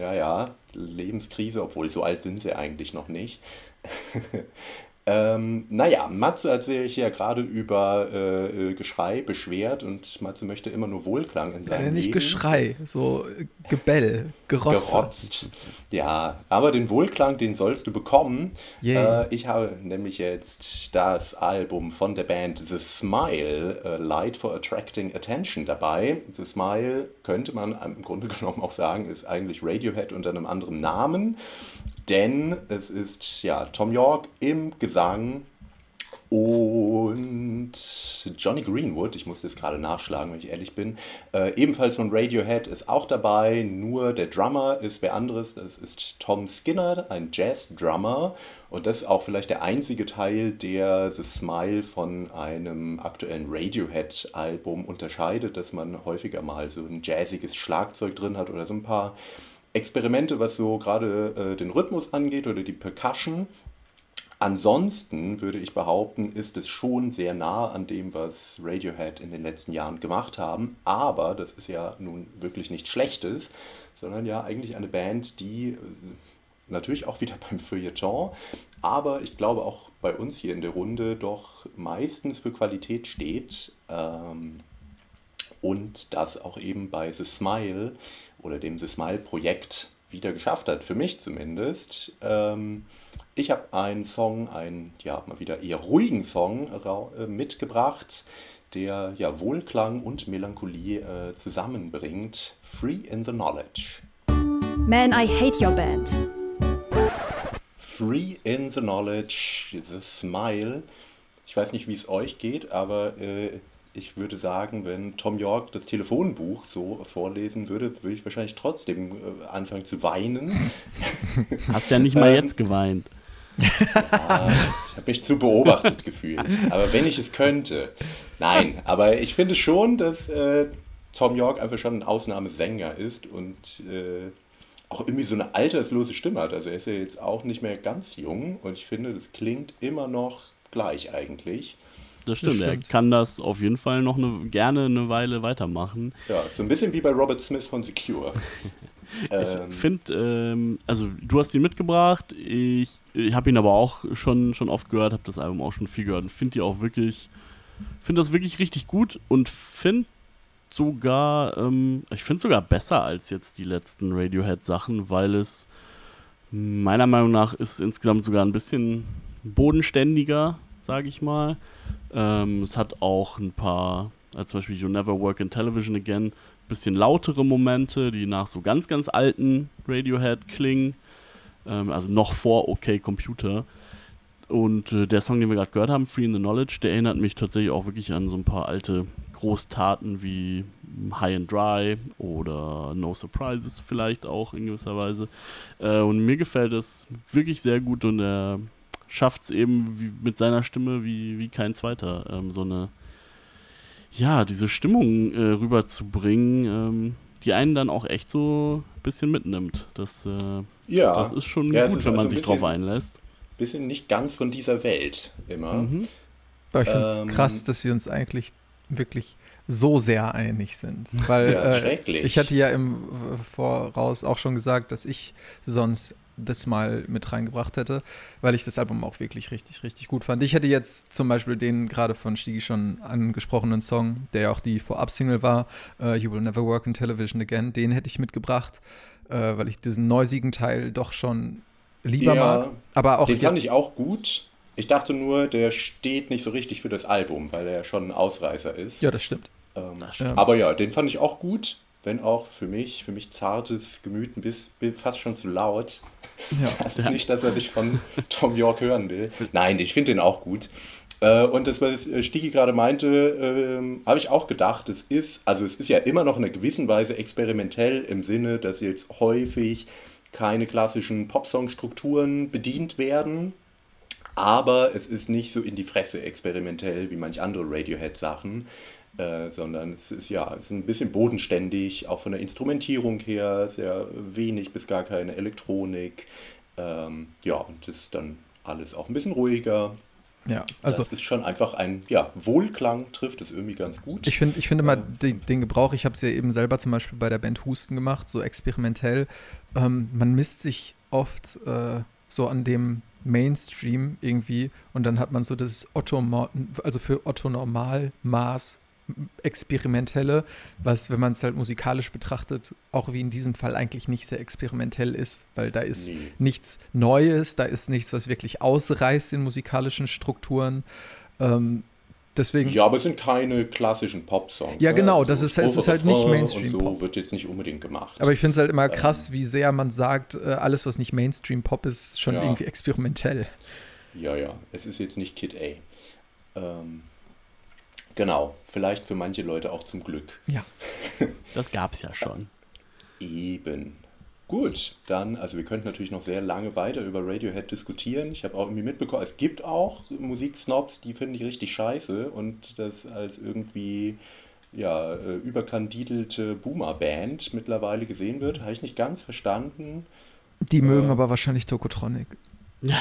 Ja, ja, Lebenskrise, obwohl so alt sind sie eigentlich noch nicht. Ähm, naja, Matze hat sich ja gerade über äh, äh, Geschrei beschwert und Matze möchte immer nur Wohlklang in seinem ja, nicht Leben. Geschrei, so Gebell, Gerotze. Gerotzt. Ja, aber den Wohlklang, den sollst du bekommen. Yeah. Äh, ich habe nämlich jetzt das Album von der Band The Smile, uh, Light for Attracting Attention dabei. The Smile könnte man im Grunde genommen auch sagen, ist eigentlich Radiohead unter einem anderen Namen denn es ist ja Tom York im Gesang und Johnny Greenwood, ich muss das gerade nachschlagen, wenn ich ehrlich bin, äh, ebenfalls von Radiohead ist auch dabei, nur der Drummer ist wer anderes, das ist Tom Skinner, ein Jazz-Drummer und das ist auch vielleicht der einzige Teil, der The Smile von einem aktuellen Radiohead-Album unterscheidet, dass man häufiger mal so ein jazziges Schlagzeug drin hat oder so ein paar Experimente, was so gerade äh, den Rhythmus angeht oder die Percussion. Ansonsten würde ich behaupten, ist es schon sehr nah an dem, was Radiohead in den letzten Jahren gemacht haben. Aber das ist ja nun wirklich nichts Schlechtes, sondern ja eigentlich eine Band, die äh, natürlich auch wieder beim Feuilleton, aber ich glaube auch bei uns hier in der Runde doch meistens für Qualität steht. Ähm, und das auch eben bei The Smile oder dem The Smile-Projekt wieder geschafft hat, für mich zumindest. Ähm, ich habe einen Song, einen ja mal wieder eher ruhigen Song äh, mitgebracht, der ja Wohlklang und Melancholie äh, zusammenbringt. Free in the Knowledge. Man, I hate your band. Free in the Knowledge, The Smile. Ich weiß nicht, wie es euch geht, aber äh, ich würde sagen, wenn Tom York das Telefonbuch so vorlesen würde, würde ich wahrscheinlich trotzdem äh, anfangen zu weinen. Hast ja nicht mal ähm, jetzt geweint. Ja, ich habe mich zu beobachtet gefühlt. Aber wenn ich es könnte. Nein, aber ich finde schon, dass äh, Tom York einfach schon ein Ausnahmesänger ist und äh, auch irgendwie so eine alterslose Stimme hat. Also er ist ja jetzt auch nicht mehr ganz jung und ich finde, das klingt immer noch gleich eigentlich. Das stimmt, das stimmt. er kann das auf jeden Fall noch eine, gerne eine Weile weitermachen. Ja, so ein bisschen wie bei Robert Smith von Secure. ich ähm. finde, ähm, also du hast ihn mitgebracht, ich, ich habe ihn aber auch schon, schon oft gehört, habe das Album auch schon viel gehört und finde die auch wirklich, finde das wirklich richtig gut und finde sogar, ähm, ich finde sogar besser als jetzt die letzten Radiohead-Sachen, weil es meiner Meinung nach ist insgesamt sogar ein bisschen bodenständiger, sage ich mal. Ähm, es hat auch ein paar, als zum Beispiel You Never Work in Television Again, bisschen lautere Momente, die nach so ganz, ganz alten Radiohead klingen. Ähm, also noch vor OK Computer. Und äh, der Song, den wir gerade gehört haben, Free in the Knowledge, der erinnert mich tatsächlich auch wirklich an so ein paar alte Großtaten wie High and Dry oder No Surprises vielleicht auch in gewisser Weise. Äh, und mir gefällt es wirklich sehr gut und er schafft es eben wie, mit seiner Stimme wie, wie kein zweiter, ähm, so eine, ja, diese Stimmung äh, rüberzubringen, ähm, die einen dann auch echt so ein bisschen mitnimmt. Das, äh, ja. das ist schon ja, gut, ist wenn man also sich drauf einlässt. Bisschen nicht ganz von dieser Welt immer. Mhm. ich finde es ähm, krass, dass wir uns eigentlich wirklich so sehr einig sind. Weil ja, äh, ich hatte ja im Voraus auch schon gesagt, dass ich sonst das mal mit reingebracht hätte, weil ich das Album auch wirklich richtig, richtig gut fand. Ich hätte jetzt zum Beispiel den gerade von Stigi schon angesprochenen Song, der ja auch die Vorab-Single war, uh, You Will Never Work in Television Again, den hätte ich mitgebracht, uh, weil ich diesen neusigen Teil doch schon lieber ja, mag. Aber auch den fand ich auch gut. Ich dachte nur, der steht nicht so richtig für das Album, weil er schon ein Ausreißer ist. Ja, das stimmt. Ähm, das stimmt. Aber ja, den fand ich auch gut. Wenn auch für mich, für mich zartes Gemüt ein bisschen fast schon zu laut. Ja. Das ist nicht das, was ich von Tom York hören will. Nein, ich finde den auch gut. Äh, und das, was Stigi gerade meinte, äh, habe ich auch gedacht, es ist, also es ist ja immer noch in einer gewissen Weise experimentell im Sinne, dass jetzt häufig keine klassischen Popsong-Strukturen bedient werden, aber es ist nicht so in die Fresse experimentell wie manch andere Radiohead-Sachen, äh, sondern es ist ja es ist ein bisschen bodenständig, auch von der Instrumentierung her, sehr wenig bis gar keine Elektronik. Ähm, ja, und das ist dann alles auch ein bisschen ruhiger. Ja, also. Das ist schon einfach ein, ja, Wohlklang trifft es irgendwie ganz gut. Ich finde ich find immer den, den Gebrauch, ich habe es ja eben selber zum Beispiel bei der Band Husten gemacht, so experimentell. Ähm, man misst sich oft äh, so an dem Mainstream irgendwie und dann hat man so das Otto, also für Otto Normalmaß experimentelle, was, wenn man es halt musikalisch betrachtet, auch wie in diesem Fall eigentlich nicht sehr experimentell ist, weil da ist nee. nichts Neues, da ist nichts, was wirklich ausreißt in musikalischen Strukturen. Ähm, deswegen. Ja, aber es sind keine klassischen Pop-Songs. Ja, genau, ne? das ist, es ist halt nicht Mainstream. Und so wird jetzt nicht unbedingt gemacht. Aber ich finde es halt immer ähm. krass, wie sehr man sagt, äh, alles, was nicht Mainstream-Pop ist, schon ja. irgendwie experimentell. Ja, ja, es ist jetzt nicht Kid A. Ähm, Genau, vielleicht für manche Leute auch zum Glück. Ja. Das gab es ja schon. Eben. Gut, dann, also wir könnten natürlich noch sehr lange weiter über Radiohead diskutieren. Ich habe auch irgendwie mitbekommen, es gibt auch Musiksnobs, die finde ich richtig scheiße und das als irgendwie ja, äh, überkandidelte Boomer-Band mittlerweile gesehen wird. Habe ich nicht ganz verstanden. Die mögen äh, aber wahrscheinlich Tokotronic. Ja.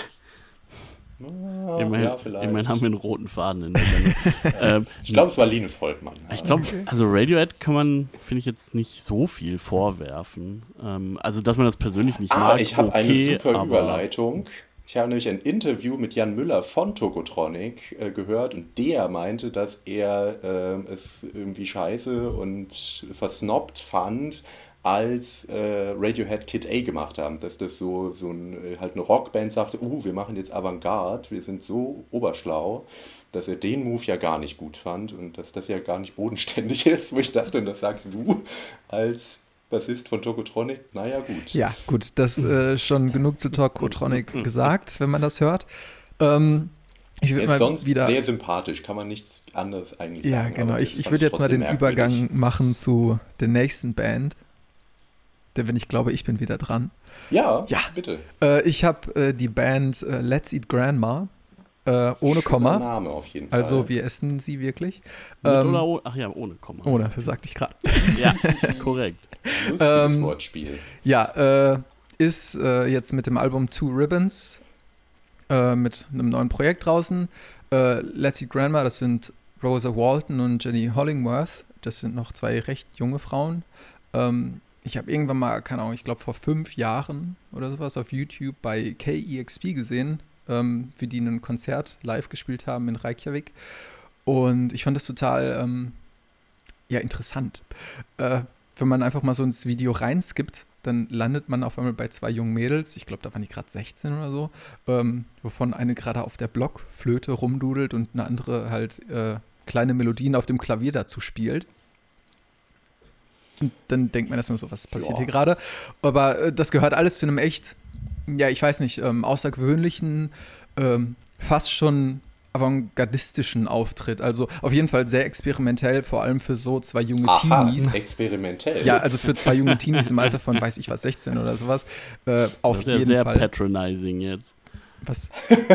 Ah, immerhin, ja, immerhin, haben wir einen roten Faden in der Sendung. ähm, ich glaube, es war Linus Volkmann. Ich glaube, also Radiohead kann man, finde ich, jetzt nicht so viel vorwerfen. Ähm, also, dass man das persönlich nicht ah, mag, ich habe okay, eine super Überleitung. Ich habe nämlich ein Interview mit Jan Müller von Tokotronic äh, gehört und der meinte, dass er äh, es irgendwie scheiße und versnobbt fand, als äh, Radiohead Kid A gemacht haben, dass das so, so ein, äh, halt eine Rockband sagte, uh, wir machen jetzt Avantgarde, wir sind so oberschlau, dass er den Move ja gar nicht gut fand und dass das ja gar nicht bodenständig ist, wo ich dachte, und das sagst du als Bassist von Tokotronic, naja gut. Ja, gut, das äh, schon genug zu Tokotronic gesagt, wenn man das hört. Ähm, ich würde mal sonst wieder sehr sympathisch, kann man nichts anderes eigentlich ja, sagen. Ja, genau. Ich, ich würde jetzt mal den merkwürdig. Übergang machen zu der nächsten Band wenn ich glaube, ich bin wieder dran. Ja, ja. bitte. Äh, ich habe äh, die Band äh, Let's Eat Grandma. Äh, ohne Schöner Komma. Name auf jeden also, Fall. Also, wir essen sie wirklich. Ähm, oder oh, ach ja, ohne Komma. Ohne, sagte ich gerade. ja, korrekt. ähm, Wortspiel. Ja, äh, ist äh, jetzt mit dem Album Two Ribbons mit einem neuen Projekt draußen. Let's Eat Grandma, das sind Rosa Walton und Jenny Hollingworth. Das sind noch zwei recht junge Frauen. Ähm, ich habe irgendwann mal, keine Ahnung, ich glaube vor fünf Jahren oder sowas auf YouTube bei KEXP gesehen, ähm, wie die ein Konzert live gespielt haben in Reykjavik. Und ich fand das total ähm, ja, interessant. Äh, wenn man einfach mal so ins Video reinskippt, dann landet man auf einmal bei zwei jungen Mädels, ich glaube, da waren die gerade 16 oder so, ähm, wovon eine gerade auf der Blockflöte rumdudelt und eine andere halt äh, kleine Melodien auf dem Klavier dazu spielt. Dann denkt man erstmal so, was passiert ja. hier gerade? Aber äh, das gehört alles zu einem echt, ja, ich weiß nicht, ähm, außergewöhnlichen, ähm, fast schon avantgardistischen Auftritt. Also auf jeden Fall sehr experimentell, vor allem für so zwei junge Aha, Teenies. Experimentell. Ja, also für zwei junge Teenies im Alter von, weiß ich was, 16 oder sowas. Äh, auf das ist jeden ja sehr Fall. patronizing jetzt. Was?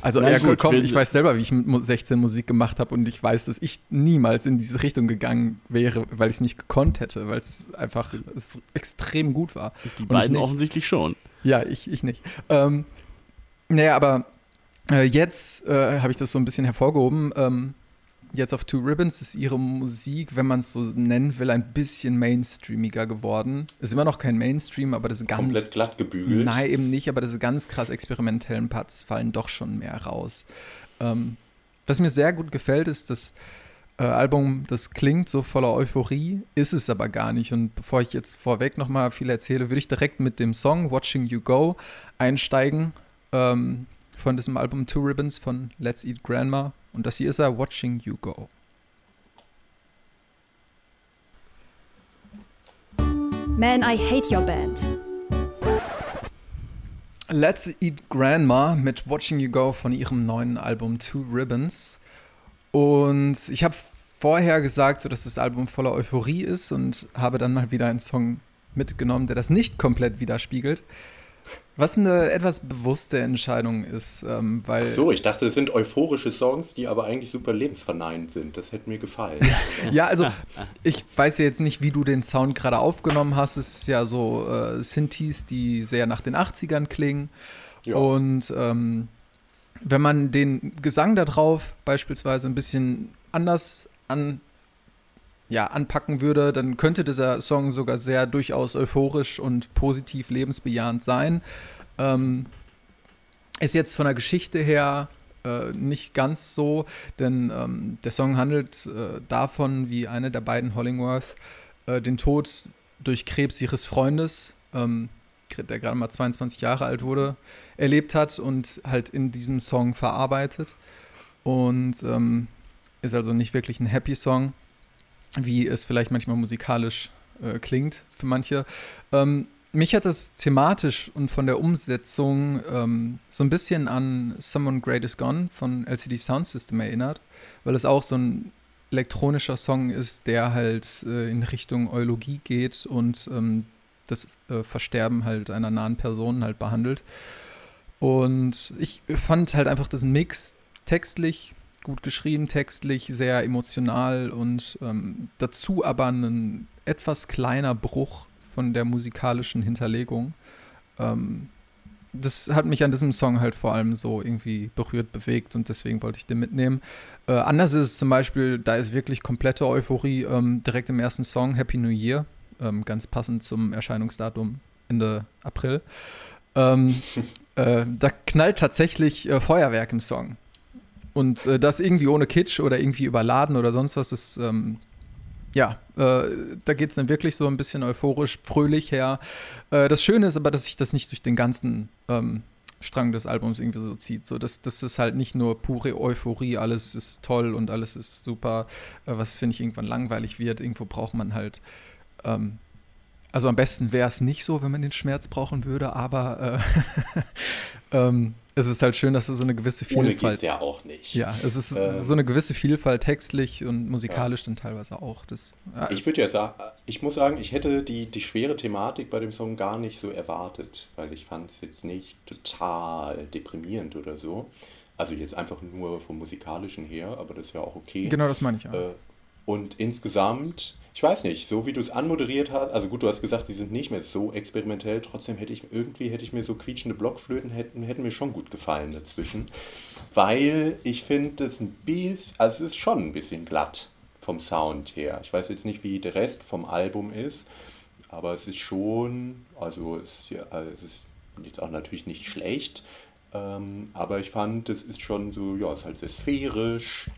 Also Na, ja, gut, komm, ich weiß selber, wie ich mit 16 Musik gemacht habe und ich weiß, dass ich niemals in diese Richtung gegangen wäre, weil ich es nicht gekonnt hätte, weil es einfach es extrem gut war. Die und beiden offensichtlich schon. Ja, ich, ich nicht. Ähm, naja, aber äh, jetzt äh, habe ich das so ein bisschen hervorgehoben. Ähm, jetzt auf Two Ribbons ist ihre Musik, wenn man es so nennen will, ein bisschen mainstreamiger geworden. Ist immer noch kein Mainstream, aber das ganz. Komplett glatt gebügelt. Nein, eben nicht, aber diese ganz krass experimentellen Parts fallen doch schon mehr raus. Ähm, was mir sehr gut gefällt, ist das äh, Album, das klingt so voller Euphorie, ist es aber gar nicht. Und bevor ich jetzt vorweg nochmal viel erzähle, würde ich direkt mit dem Song Watching You Go einsteigen. Ähm, von diesem Album Two Ribbons von Let's Eat Grandma. Und das hier ist er, Watching You Go. Man, I Hate Your Band. Let's Eat Grandma mit Watching You Go von ihrem neuen Album Two Ribbons. Und ich habe vorher gesagt, so, dass das Album voller Euphorie ist und habe dann mal wieder einen Song mitgenommen, der das nicht komplett widerspiegelt. Was eine etwas bewusste Entscheidung ist, ähm, weil. Ach so, ich dachte, es sind euphorische Songs, die aber eigentlich super lebensverneint sind. Das hätte mir gefallen. ja, also ich weiß ja jetzt nicht, wie du den Sound gerade aufgenommen hast. Es ist ja so äh, Synthes, die sehr nach den 80ern klingen. Ja. Und ähm, wenn man den Gesang da drauf beispielsweise ein bisschen anders an ja, anpacken würde, dann könnte dieser Song sogar sehr durchaus euphorisch und positiv lebensbejahend sein. Ähm, ist jetzt von der Geschichte her äh, nicht ganz so, denn ähm, der Song handelt äh, davon, wie eine der beiden Hollingworth äh, den Tod durch Krebs ihres Freundes, ähm, der gerade mal 22 Jahre alt wurde, erlebt hat und halt in diesem Song verarbeitet. Und ähm, ist also nicht wirklich ein Happy Song wie es vielleicht manchmal musikalisch äh, klingt für manche. Ähm, mich hat das thematisch und von der Umsetzung ähm, so ein bisschen an Someone Great Is Gone von LCD Sound System erinnert, weil es auch so ein elektronischer Song ist, der halt äh, in Richtung Eulogie geht und ähm, das äh, Versterben halt einer nahen Person halt behandelt. Und ich fand halt einfach das Mix textlich gut geschrieben, textlich, sehr emotional und ähm, dazu aber ein etwas kleiner Bruch von der musikalischen Hinterlegung. Ähm, das hat mich an diesem Song halt vor allem so irgendwie berührt, bewegt und deswegen wollte ich den mitnehmen. Äh, anders ist es zum Beispiel, da ist wirklich komplette Euphorie ähm, direkt im ersten Song, Happy New Year, ähm, ganz passend zum Erscheinungsdatum Ende April. Ähm, äh, da knallt tatsächlich äh, Feuerwerk im Song. Und äh, das irgendwie ohne Kitsch oder irgendwie überladen oder sonst was, ist, ähm, ja, äh, da geht es dann wirklich so ein bisschen euphorisch, fröhlich her. Äh, das Schöne ist aber, dass sich das nicht durch den ganzen ähm, Strang des Albums irgendwie so zieht. So, das, das ist halt nicht nur pure Euphorie, alles ist toll und alles ist super, äh, was finde ich irgendwann langweilig wird. Irgendwo braucht man halt. Ähm, also am besten wäre es nicht so, wenn man den Schmerz brauchen würde, aber äh, ähm, es ist halt schön, dass du so eine gewisse Vielfalt. Ohne ja auch nicht. Ja, es ist ähm, so eine gewisse Vielfalt textlich und musikalisch ja. dann teilweise auch. Das, ja. Ich würde ja sagen, ich muss sagen, ich hätte die, die schwere Thematik bei dem Song gar nicht so erwartet, weil ich fand es jetzt nicht total deprimierend oder so. Also jetzt einfach nur vom musikalischen her, aber das ist ja auch okay. Genau, das meine ich ja. Äh, und insgesamt ich weiß nicht, so wie du es anmoderiert hast, also gut, du hast gesagt, die sind nicht mehr so experimentell, trotzdem hätte ich irgendwie, hätte ich mir so quietschende Blockflöten, hätten, hätten mir schon gut gefallen dazwischen, weil ich finde es ein bisschen, also es ist schon ein bisschen glatt vom Sound her. Ich weiß jetzt nicht, wie der Rest vom Album ist, aber es ist schon, also es, ja, also es ist jetzt auch natürlich nicht schlecht, ähm, aber ich fand, es ist schon so, ja, es ist halt sehr sphärisch,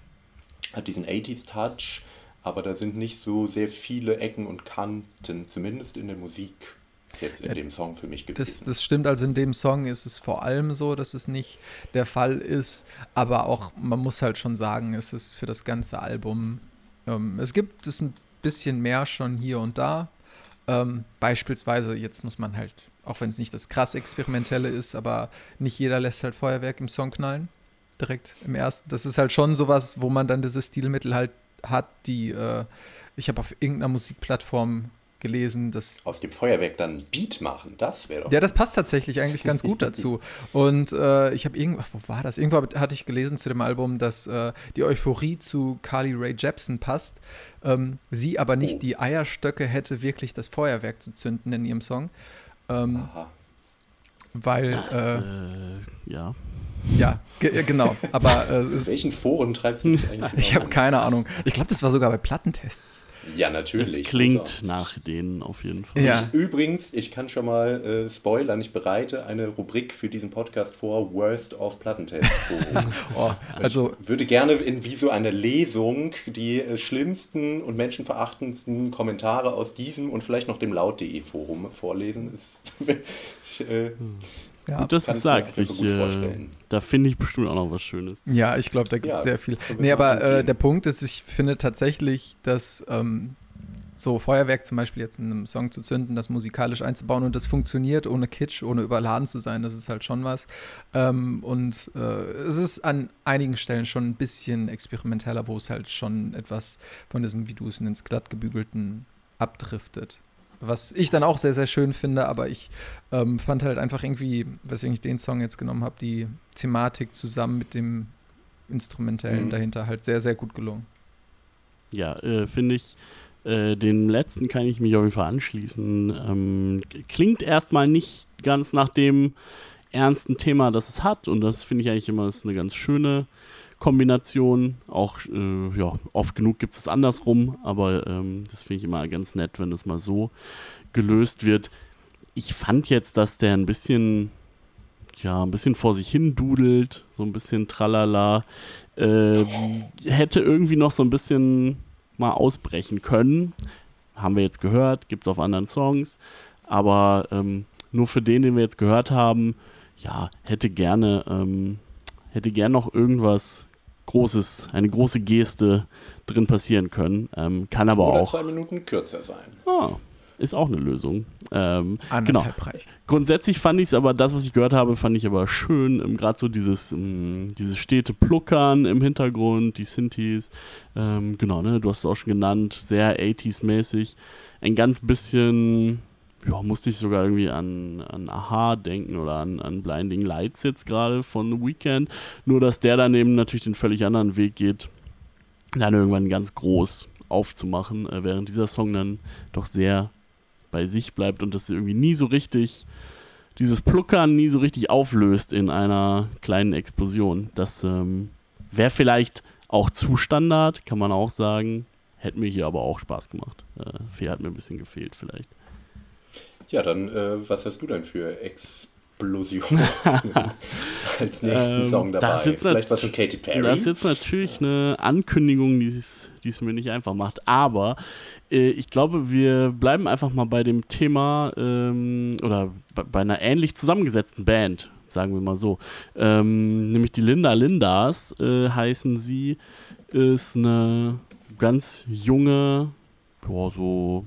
hat diesen 80s-Touch, aber da sind nicht so sehr viele Ecken und Kanten, zumindest in der Musik jetzt in ja, dem Song für mich gewesen. Das, das, stimmt, also in dem Song ist es vor allem so, dass es nicht der Fall ist, aber auch, man muss halt schon sagen, es ist für das ganze Album, ähm, es gibt es ein bisschen mehr schon hier und da. Ähm, beispielsweise, jetzt muss man halt, auch wenn es nicht das krass Experimentelle ist, aber nicht jeder lässt halt Feuerwerk im Song knallen. Direkt im ersten. Das ist halt schon sowas, wo man dann dieses Stilmittel halt hat, die äh, ich habe auf irgendeiner Musikplattform gelesen, dass aus dem Feuerwerk dann Beat machen, das wäre doch. Ja, das passt tatsächlich eigentlich ganz gut dazu. Und äh, ich habe irgendwo, wo war das? Irgendwo hatte ich gelesen zu dem Album, dass äh, die Euphorie zu Carly Ray Jepsen passt, ähm, sie aber nicht oh. die Eierstöcke hätte, wirklich das Feuerwerk zu zünden in ihrem Song. Ähm, Aha. Weil das, äh, äh ja. Ja, ge genau. Aber äh, in welchen Foren treibst du dich eigentlich? ich habe keine Ahnung. Ich glaube, das war sogar bei Plattentests. Ja, natürlich. Es klingt nach denen auf jeden Fall. Ja. Ich, übrigens, ich kann schon mal äh, spoilern, ich bereite eine Rubrik für diesen Podcast vor, Worst of Plattentests. oh, also ich würde gerne in wie so eine Lesung die äh, schlimmsten und menschenverachtendsten Kommentare aus diesem und vielleicht noch dem Laut.de Forum vorlesen. Das, ich, äh, hm. Ja, Gut, dass du sagst. Ich, äh, da finde ich bestimmt auch noch was Schönes. Ja, ich glaube, da gibt es ja, sehr viel. Nee, aber äh, der Punkt ist, ich finde tatsächlich, dass ähm, so Feuerwerk zum Beispiel jetzt in einem Song zu zünden, das musikalisch einzubauen und das funktioniert ohne Kitsch, ohne überladen zu sein, das ist halt schon was. Ähm, und äh, es ist an einigen Stellen schon ein bisschen experimenteller, wo es halt schon etwas von diesem, wie du es nennst, glatt gebügelten abdriftet. Was ich dann auch sehr, sehr schön finde, aber ich ähm, fand halt einfach irgendwie, weswegen ich den Song jetzt genommen habe, die Thematik zusammen mit dem Instrumentellen mhm. dahinter halt sehr, sehr gut gelungen. Ja, äh, finde ich äh, den letzten kann ich mich auf jeden Fall anschließen. Ähm, klingt erstmal nicht ganz nach dem ernsten Thema, das es hat. Und das finde ich eigentlich immer ist eine ganz schöne Kombination. Auch äh, ja, oft genug gibt es andersrum, aber ähm, das finde ich immer ganz nett, wenn das mal so gelöst wird. Ich fand jetzt, dass der ein bisschen, ja, ein bisschen vor sich hin dudelt, so ein bisschen tralala. Äh, hätte irgendwie noch so ein bisschen mal ausbrechen können. Haben wir jetzt gehört, gibt es auf anderen Songs. Aber ähm, nur für den, den wir jetzt gehört haben, ja, hätte gerne, ähm, hätte gern noch irgendwas Großes, eine große Geste drin passieren können. Ähm, kann aber Oder auch. zwei Minuten kürzer sein. Ah, ist auch eine Lösung. Ähm, genau. reicht. Grundsätzlich fand ich es aber, das, was ich gehört habe, fand ich aber schön. Ähm, Gerade so dieses, ähm, dieses stete Pluckern im Hintergrund, die Synthes. Ähm, genau, ne, du hast es auch schon genannt, sehr 80s-mäßig. Ein ganz bisschen, ja, musste ich sogar irgendwie an, an Aha denken oder an, an Blinding Lights jetzt gerade von The Weeknd. Nur, dass der dann eben natürlich den völlig anderen Weg geht. Dann irgendwann ganz groß aufzumachen, äh, während dieser Song dann doch sehr bei sich bleibt und das irgendwie nie so richtig, dieses Pluckern nie so richtig auflöst in einer kleinen Explosion. Das ähm, wäre vielleicht auch zu Standard, kann man auch sagen. Hätte mir hier aber auch Spaß gemacht. Äh, hat mir ein bisschen gefehlt vielleicht. Ja, dann, äh, was hast du denn für Ex Explosion als nächsten ähm, Song dabei. Vielleicht was von Katy Perry. Das ist jetzt natürlich eine Ankündigung, die es mir nicht einfach macht. Aber äh, ich glaube, wir bleiben einfach mal bei dem Thema ähm, oder bei, bei, einer ähnlich zusammengesetzten Band, sagen wir mal so. Ähm, nämlich die Linda Lindas äh, heißen sie. Ist eine ganz junge, boah, so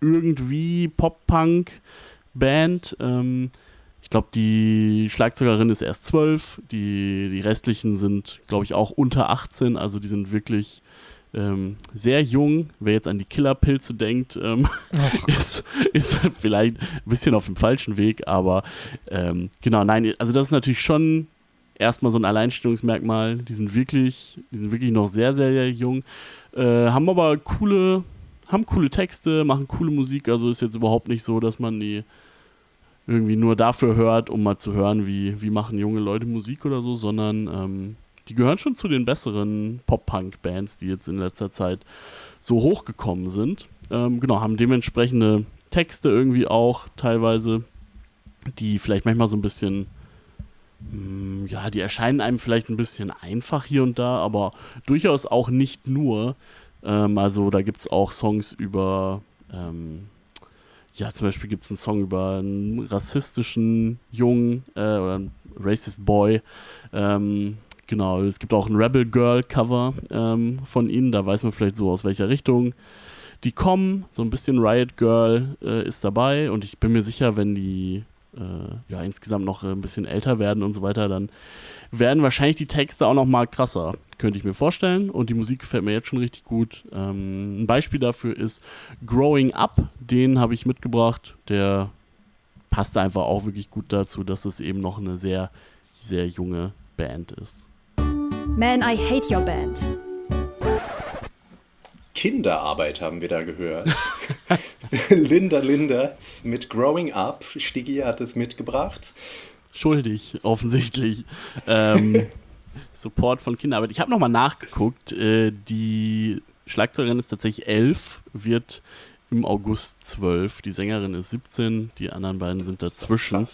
irgendwie Pop-Punk-Band. Ähm, ich glaube, die Schlagzeugerin ist erst zwölf, die, die restlichen sind, glaube ich, auch unter 18, also die sind wirklich ähm, sehr jung. Wer jetzt an die Killerpilze denkt, ähm, ist, ist vielleicht ein bisschen auf dem falschen Weg, aber ähm, genau, nein, also das ist natürlich schon erstmal so ein Alleinstellungsmerkmal. Die sind wirklich, die sind wirklich noch sehr, sehr, sehr jung, äh, haben aber coole, haben coole Texte, machen coole Musik, also ist jetzt überhaupt nicht so, dass man die irgendwie nur dafür hört, um mal zu hören, wie, wie machen junge Leute Musik oder so, sondern ähm, die gehören schon zu den besseren Pop-Punk-Bands, die jetzt in letzter Zeit so hochgekommen sind. Ähm, genau, haben dementsprechende Texte irgendwie auch teilweise, die vielleicht manchmal so ein bisschen, mh, hm, ja, die erscheinen einem vielleicht ein bisschen einfach hier und da, aber durchaus auch nicht nur. Ähm, also da gibt es auch Songs über ähm, ja, zum Beispiel gibt es einen Song über einen rassistischen Jungen äh, oder einen Racist Boy. Ähm, genau, es gibt auch ein Rebel Girl Cover ähm, von ihnen, da weiß man vielleicht so aus welcher Richtung die kommen. So ein bisschen Riot Girl äh, ist dabei und ich bin mir sicher, wenn die äh, ja insgesamt noch ein bisschen älter werden und so weiter, dann werden wahrscheinlich die Texte auch noch mal krasser, könnte ich mir vorstellen. Und die Musik gefällt mir jetzt schon richtig gut. Ähm, ein Beispiel dafür ist Growing Up, den habe ich mitgebracht. Der passt einfach auch wirklich gut dazu, dass es eben noch eine sehr, sehr junge Band ist. Man, I hate your band. Kinderarbeit haben wir da gehört. Linda Linders mit Growing Up. Stiggy hat es mitgebracht schuldig, offensichtlich. Ähm, Support von Kinderarbeit. Ich habe nochmal nachgeguckt. Äh, die Schlagzeugerin ist tatsächlich elf, wird im August zwölf. Die Sängerin ist 17, die anderen beiden sind dazwischen.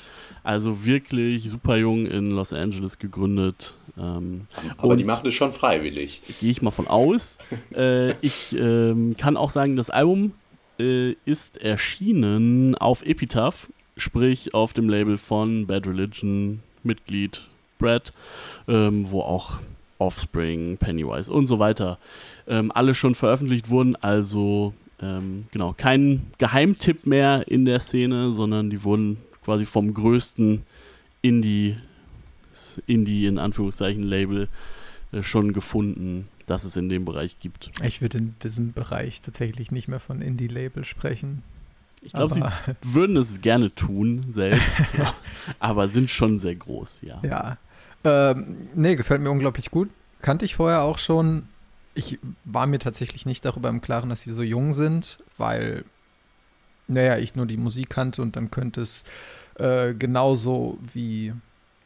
Also wirklich super jung in Los Angeles gegründet. Ähm, Aber die machen es schon freiwillig. Gehe ich mal von aus. äh, ich ähm, kann auch sagen, das Album äh, ist erschienen auf Epitaph sprich auf dem Label von Bad Religion, Mitglied Brad, ähm, wo auch Offspring, Pennywise und so weiter ähm, alle schon veröffentlicht wurden. Also ähm, genau, kein Geheimtipp mehr in der Szene, sondern die wurden quasi vom größten Indie, Indie in Anführungszeichen Label äh, schon gefunden, dass es in dem Bereich gibt. Ich würde in diesem Bereich tatsächlich nicht mehr von Indie-Label sprechen. Ich glaube, sie würden es gerne tun selbst, aber sind schon sehr groß, ja. Ja. Ähm, nee, gefällt mir unglaublich gut. Kannte ich vorher auch schon. Ich war mir tatsächlich nicht darüber im Klaren, dass sie so jung sind, weil, naja, ich nur die Musik kannte und dann könnte es äh, genauso wie,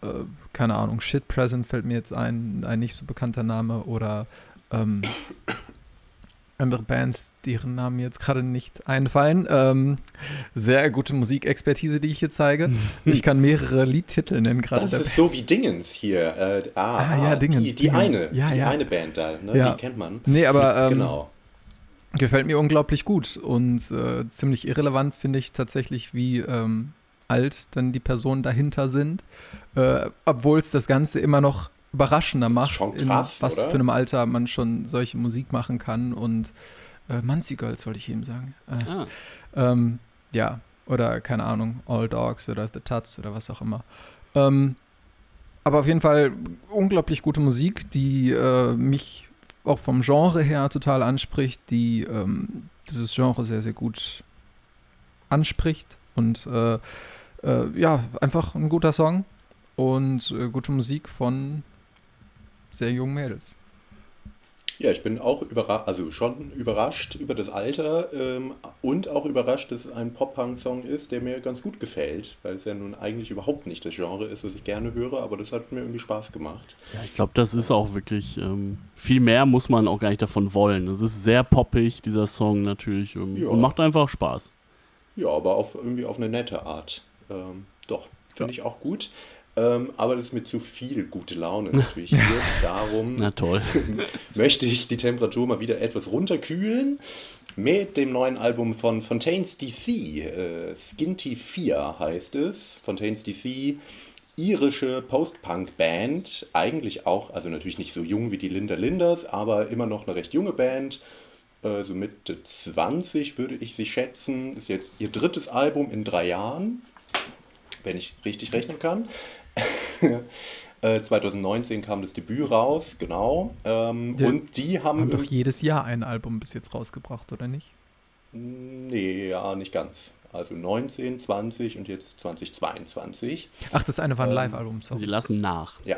äh, keine Ahnung, Shit Present fällt mir jetzt ein, ein nicht so bekannter Name oder ähm, andere Bands, deren Namen jetzt gerade nicht einfallen. Ähm, sehr gute Musikexpertise, die ich hier zeige. Ich kann mehrere Liedtitel nennen gerade. Das ist so wie Dingens hier. Äh, ah, ah, ja, Dingens. Die, die Dingens. eine, ja, die ja. eine Band da, ne? ja. die kennt man. Nee, aber ähm, genau. gefällt mir unglaublich gut und äh, ziemlich irrelevant finde ich tatsächlich, wie ähm, alt dann die Personen dahinter sind. Äh, Obwohl es das Ganze immer noch überraschender macht, krass, in was oder? für einem Alter man schon solche Musik machen kann. Und äh, Muncie Girls wollte ich eben sagen. Äh, ah. ähm, ja, oder keine Ahnung, All Dogs oder The Tuts oder was auch immer. Ähm, aber auf jeden Fall unglaublich gute Musik, die äh, mich auch vom Genre her total anspricht, die ähm, dieses Genre sehr, sehr gut anspricht. Und äh, äh, ja, einfach ein guter Song und äh, gute Musik von sehr jungen Mädels. Ja, ich bin auch überrascht, also schon überrascht über das Alter ähm, und auch überrascht, dass es ein Pop-Punk-Song ist, der mir ganz gut gefällt, weil es ja nun eigentlich überhaupt nicht das Genre ist, was ich gerne höre, aber das hat mir irgendwie Spaß gemacht. Ja, ich glaube, das ist auch wirklich, ähm, viel mehr muss man auch gar nicht davon wollen. Es ist sehr poppig, dieser Song natürlich, ähm, ja. und macht einfach Spaß. Ja, aber auf, irgendwie auf eine nette Art. Ähm, doch, finde ja. ich auch gut. Ähm, aber das ist mit zu viel gute Laune natürlich hier. Darum Na toll. möchte ich die Temperatur mal wieder etwas runterkühlen mit dem neuen Album von Fontaines DC. Äh, Skinty 4 heißt es. Fontaines DC, irische Post-Punk-Band. Eigentlich auch, also natürlich nicht so jung wie die Linda Linders, aber immer noch eine recht junge Band. Äh, so Mitte 20 würde ich sie schätzen. Ist jetzt ihr drittes Album in drei Jahren wenn ich richtig rechnen kann. 2019 äh, kam das Debüt raus, genau. Ähm, ja, und die haben. Haben doch jedes Jahr ein Album bis jetzt rausgebracht, oder nicht? Nee, ja, nicht ganz. Also 19, 20 und jetzt 2022. Ach, das eine war ein ähm, Live-Album. Sie lassen nach. Ja,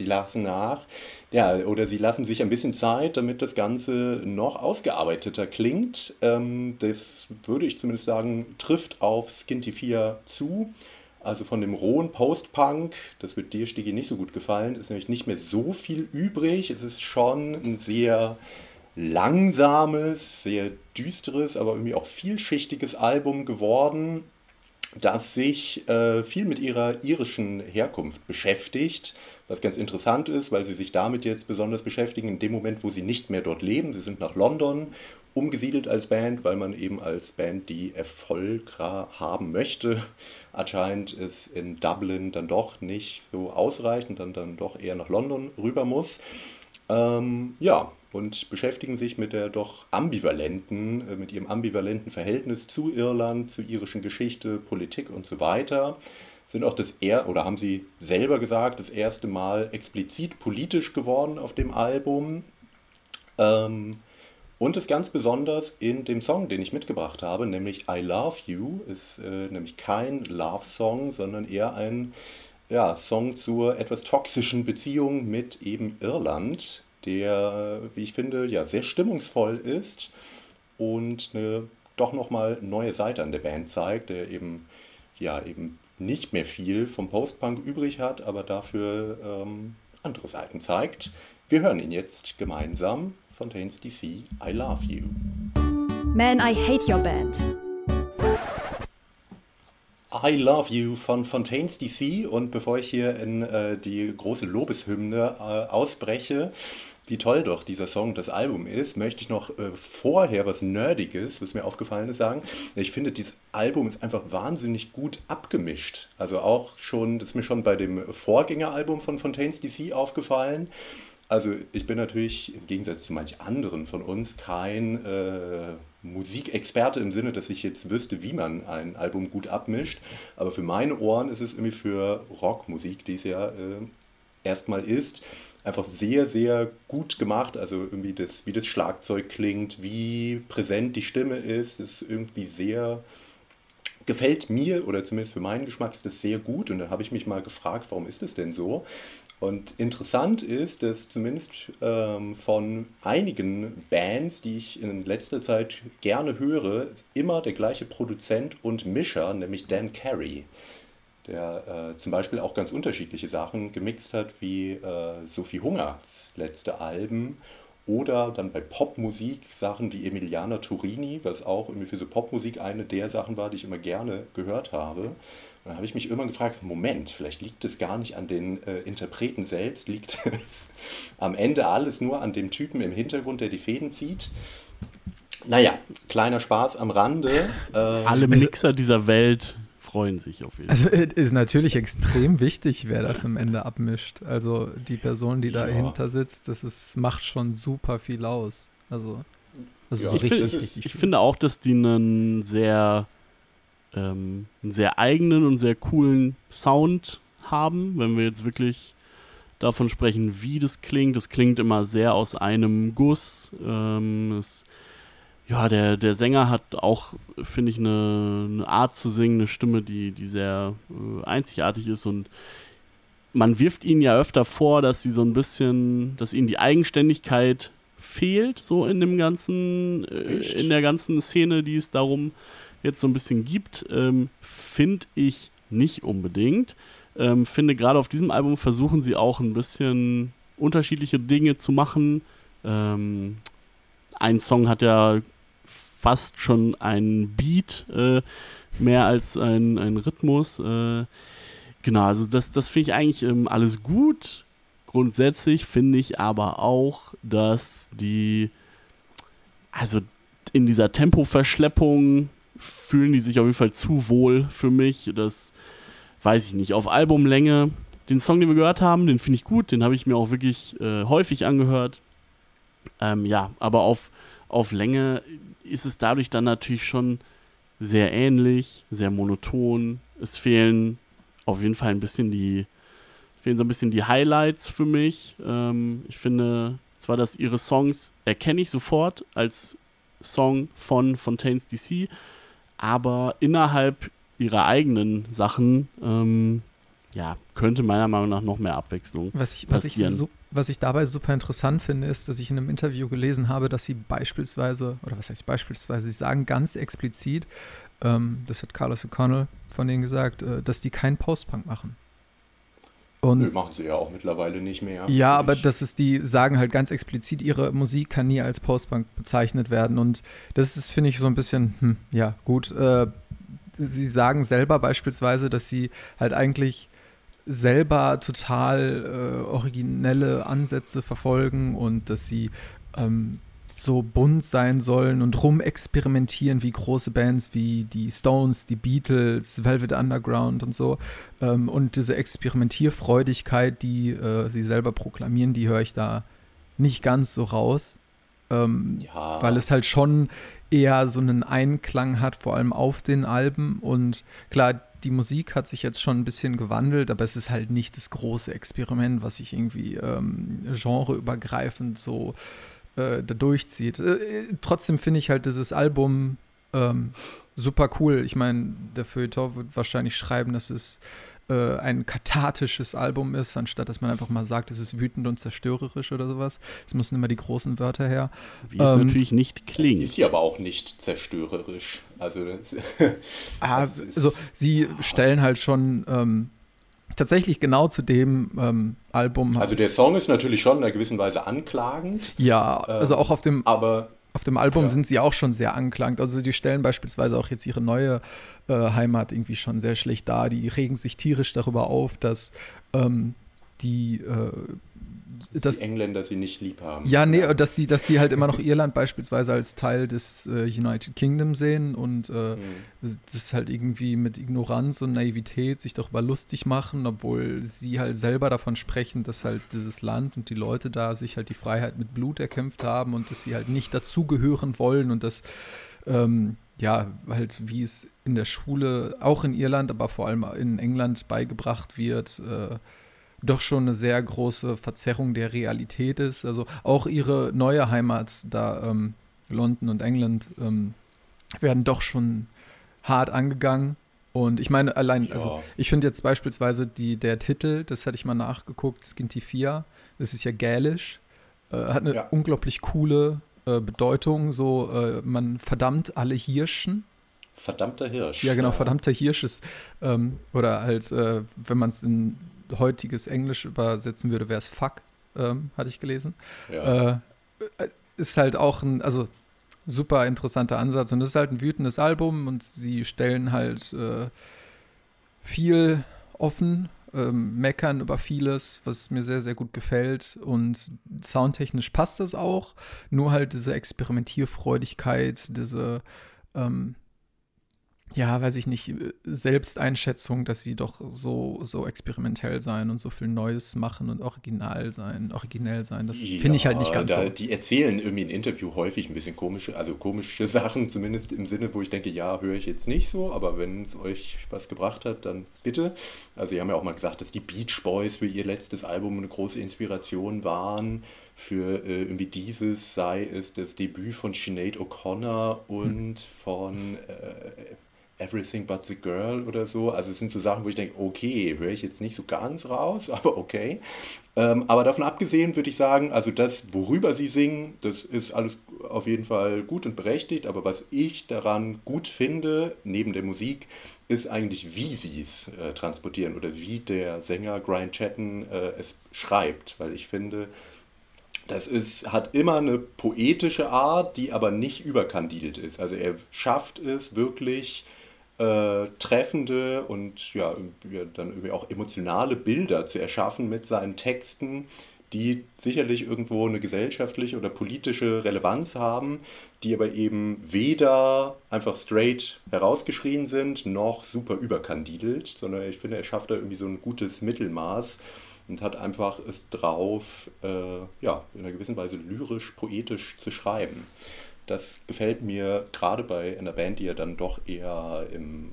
sie lassen nach. Ja, oder sie lassen sich ein bisschen Zeit, damit das Ganze noch ausgearbeiteter klingt. Ähm, das würde ich zumindest sagen, trifft auf Skinty 4 zu. Also von dem rohen Post-Punk, das wird dir, Stigi, nicht so gut gefallen, ist nämlich nicht mehr so viel übrig. Es ist schon ein sehr langsames, sehr düsteres, aber irgendwie auch vielschichtiges Album geworden, das sich äh, viel mit ihrer irischen Herkunft beschäftigt. Was ganz interessant ist, weil sie sich damit jetzt besonders beschäftigen, in dem Moment, wo sie nicht mehr dort leben. Sie sind nach London umgesiedelt als Band, weil man eben als Band, die Erfolg haben möchte, anscheinend ist in Dublin dann doch nicht so ausreichend, dann, dann doch eher nach London rüber muss. Ähm, ja, und beschäftigen sich mit der doch ambivalenten, äh, mit ihrem ambivalenten Verhältnis zu Irland, zu irischen Geschichte, Politik und so weiter. Sind auch das er oder haben sie selber gesagt, das erste Mal explizit politisch geworden auf dem Album. Ähm, und ist ganz besonders in dem Song, den ich mitgebracht habe, nämlich I Love You, ist äh, nämlich kein Love-Song, sondern eher ein ja, Song zur etwas toxischen Beziehung mit eben Irland, der, wie ich finde, ja sehr stimmungsvoll ist und eine doch nochmal neue Seite an der Band zeigt, der eben ja eben nicht mehr viel vom Post-Punk übrig hat, aber dafür ähm, andere Seiten zeigt. Wir hören ihn jetzt gemeinsam. Fontaines DC, I Love You. Man, I Hate Your Band. I Love You von Fontaines DC und bevor ich hier in äh, die große Lobeshymne äh, ausbreche, wie toll doch dieser Song, das Album ist, möchte ich noch äh, vorher was Nerdiges, was mir aufgefallen ist, sagen. Ich finde, dieses Album ist einfach wahnsinnig gut abgemischt. Also auch schon, das ist mir schon bei dem Vorgängeralbum von Fontaines DC aufgefallen. Also ich bin natürlich im Gegensatz zu manch anderen von uns kein äh, Musikexperte im Sinne, dass ich jetzt wüsste, wie man ein Album gut abmischt. Aber für meine Ohren ist es irgendwie für Rockmusik, die es ja äh, erstmal ist, einfach sehr, sehr gut gemacht. Also irgendwie das, wie das Schlagzeug klingt, wie präsent die Stimme ist, ist irgendwie sehr, gefällt mir oder zumindest für meinen Geschmack ist das sehr gut. Und da habe ich mich mal gefragt, warum ist das denn so? Und interessant ist, dass zumindest ähm, von einigen Bands, die ich in letzter Zeit gerne höre, immer der gleiche Produzent und Mischer, nämlich Dan Carey, der äh, zum Beispiel auch ganz unterschiedliche Sachen gemixt hat, wie äh, Sophie Hungers letzte Alben oder dann bei Popmusik Sachen wie Emiliana Turini, was auch irgendwie für so Popmusik eine der Sachen war, die ich immer gerne gehört habe dann habe ich mich immer gefragt, Moment, vielleicht liegt es gar nicht an den äh, Interpreten selbst, liegt es am Ende alles nur an dem Typen im Hintergrund, der die Fäden zieht. Naja, kleiner Spaß am Rande. Äh, Alle also Mixer dieser Welt freuen sich auf jeden also, Fall. Also ist natürlich extrem wichtig, wer das am Ende abmischt. Also die Person, die dahinter ja. sitzt, das ist, macht schon super viel aus. Also, also ja, so ich, richtig, find, ich finde auch, dass die einen sehr ähm, einen sehr eigenen und sehr coolen Sound haben, wenn wir jetzt wirklich davon sprechen, wie das klingt. Das klingt immer sehr aus einem Guss. Ähm, es, ja, der, der Sänger hat auch, finde ich, eine, eine, Art zu singen, eine Stimme, die, die sehr äh, einzigartig ist und man wirft ihnen ja öfter vor, dass sie so ein bisschen, dass ihnen die Eigenständigkeit fehlt, so in dem ganzen, äh, in der ganzen Szene, die es darum jetzt so ein bisschen gibt, ähm, finde ich nicht unbedingt. Ähm, finde gerade auf diesem Album versuchen sie auch ein bisschen unterschiedliche Dinge zu machen. Ähm, ein Song hat ja fast schon einen Beat, äh, mehr als ein, ein Rhythmus. Äh, genau, also das, das finde ich eigentlich ähm, alles gut. Grundsätzlich finde ich aber auch, dass die, also in dieser Tempoverschleppung fühlen die sich auf jeden Fall zu wohl für mich. Das weiß ich nicht. Auf Albumlänge, den Song, den wir gehört haben, den finde ich gut. Den habe ich mir auch wirklich äh, häufig angehört. Ähm, ja, aber auf, auf Länge ist es dadurch dann natürlich schon sehr ähnlich, sehr monoton. Es fehlen auf jeden Fall ein bisschen die, fehlen so ein bisschen die Highlights für mich. Ähm, ich finde zwar, dass ihre Songs erkenne ich sofort als Song von Fontaines DC, aber innerhalb ihrer eigenen Sachen ähm, ja, könnte meiner Meinung nach noch mehr Abwechslung was ich, was passieren. Ich, was ich dabei super interessant finde, ist, dass ich in einem Interview gelesen habe, dass sie beispielsweise, oder was heißt beispielsweise, sie sagen ganz explizit, ähm, das hat Carlos O'Connell von denen gesagt, äh, dass die keinen Postpunk machen. Und Nö, machen sie ja auch mittlerweile nicht mehr. Ja, aber das ist, die sagen halt ganz explizit, ihre Musik kann nie als Postpunk bezeichnet werden. Und das ist, finde ich, so ein bisschen, hm, ja, gut. Äh, sie sagen selber beispielsweise, dass sie halt eigentlich selber total äh, originelle Ansätze verfolgen und dass sie ähm, so bunt sein sollen und rumexperimentieren wie große Bands wie die Stones, die Beatles, Velvet Underground und so. Ähm, und diese Experimentierfreudigkeit, die äh, sie selber proklamieren, die höre ich da nicht ganz so raus. Ähm, ja. Weil es halt schon eher so einen Einklang hat, vor allem auf den Alben. Und klar, die Musik hat sich jetzt schon ein bisschen gewandelt, aber es ist halt nicht das große Experiment, was sich irgendwie ähm, genreübergreifend so äh, da durchzieht. Äh, trotzdem finde ich halt dieses Album ähm, super cool. Ich meine, der Feuilleton wird wahrscheinlich schreiben, dass es äh, ein kathartisches Album ist, anstatt dass man einfach mal sagt, es ist wütend und zerstörerisch oder sowas. Es müssen immer die großen Wörter her. Wie es ähm, natürlich nicht klingt. Ist sie aber auch nicht zerstörerisch. Also, ah, also, also sie stellen halt schon ähm, tatsächlich genau zu dem ähm, Album. Also der Song ist natürlich schon in einer gewissen Weise anklagend. Ja, also auch auf dem. Aber auf dem Album ja. sind sie auch schon sehr anklagend. Also die stellen beispielsweise auch jetzt ihre neue äh, Heimat irgendwie schon sehr schlecht dar. Die regen sich tierisch darüber auf, dass ähm, die äh, dass die Engländer sie nicht lieb haben. Ja, nee, ja. dass die, dass die halt immer noch Irland beispielsweise als Teil des äh, United Kingdom sehen und äh, mhm. das halt irgendwie mit Ignoranz und Naivität sich darüber lustig machen, obwohl sie halt selber davon sprechen, dass halt dieses Land und die Leute da sich halt die Freiheit mit Blut erkämpft haben und dass sie halt nicht dazugehören wollen und dass ähm, ja, halt wie es in der Schule, auch in Irland, aber vor allem in England beigebracht wird, äh, doch schon eine sehr große Verzerrung der Realität ist. Also auch ihre neue Heimat, da ähm, London und England, ähm, werden doch schon hart angegangen. Und ich meine, allein, ja. also ich finde jetzt beispielsweise die, der Titel, das hatte ich mal nachgeguckt, Skintifia, das ist ja gälisch, äh, hat eine ja. unglaublich coole äh, Bedeutung, so äh, man verdammt alle Hirschen. Verdammter Hirsch. Ja, genau, ja. verdammter Hirsch ist, ähm, oder halt, äh, wenn man es in heutiges Englisch übersetzen würde, wäre es Fuck, ähm, hatte ich gelesen. Ja. Äh, ist halt auch ein, also super interessanter Ansatz. Und es ist halt ein wütendes Album und sie stellen halt äh, viel offen, ähm, meckern über vieles, was mir sehr, sehr gut gefällt. Und soundtechnisch passt das auch. Nur halt diese Experimentierfreudigkeit, diese ähm, ja, weiß ich nicht, Selbsteinschätzung, dass sie doch so, so experimentell sein und so viel Neues machen und original sein, originell sein. Das ja, finde ich halt nicht ganz da, so. Die erzählen irgendwie in Interview häufig ein bisschen komische, also komische Sachen, zumindest im Sinne, wo ich denke, ja, höre ich jetzt nicht so, aber wenn es euch was gebracht hat, dann bitte. Also, sie haben ja auch mal gesagt, dass die Beach Boys für ihr letztes Album eine große Inspiration waren für äh, irgendwie dieses sei es das Debüt von Sinead O'Connor und hm. von äh, Everything But the Girl oder so. Also es sind so Sachen, wo ich denke, okay, höre ich jetzt nicht so ganz raus, aber okay. Ähm, aber davon abgesehen würde ich sagen, also das, worüber sie singen, das ist alles auf jeden Fall gut und berechtigt. Aber was ich daran gut finde, neben der Musik, ist eigentlich, wie sie es äh, transportieren oder wie der Sänger Brian Chatton äh, es schreibt. Weil ich finde, das ist, hat immer eine poetische Art, die aber nicht überkandidelt ist. Also er schafft es wirklich äh, treffende und ja, dann irgendwie auch emotionale Bilder zu erschaffen mit seinen Texten, die sicherlich irgendwo eine gesellschaftliche oder politische Relevanz haben, die aber eben weder einfach straight herausgeschrien sind, noch super überkandidelt, sondern ich finde, er schafft da irgendwie so ein gutes Mittelmaß und hat einfach es drauf, äh, ja, in einer gewissen Weise lyrisch, poetisch zu schreiben das gefällt mir gerade bei einer Band, die ja dann doch eher im,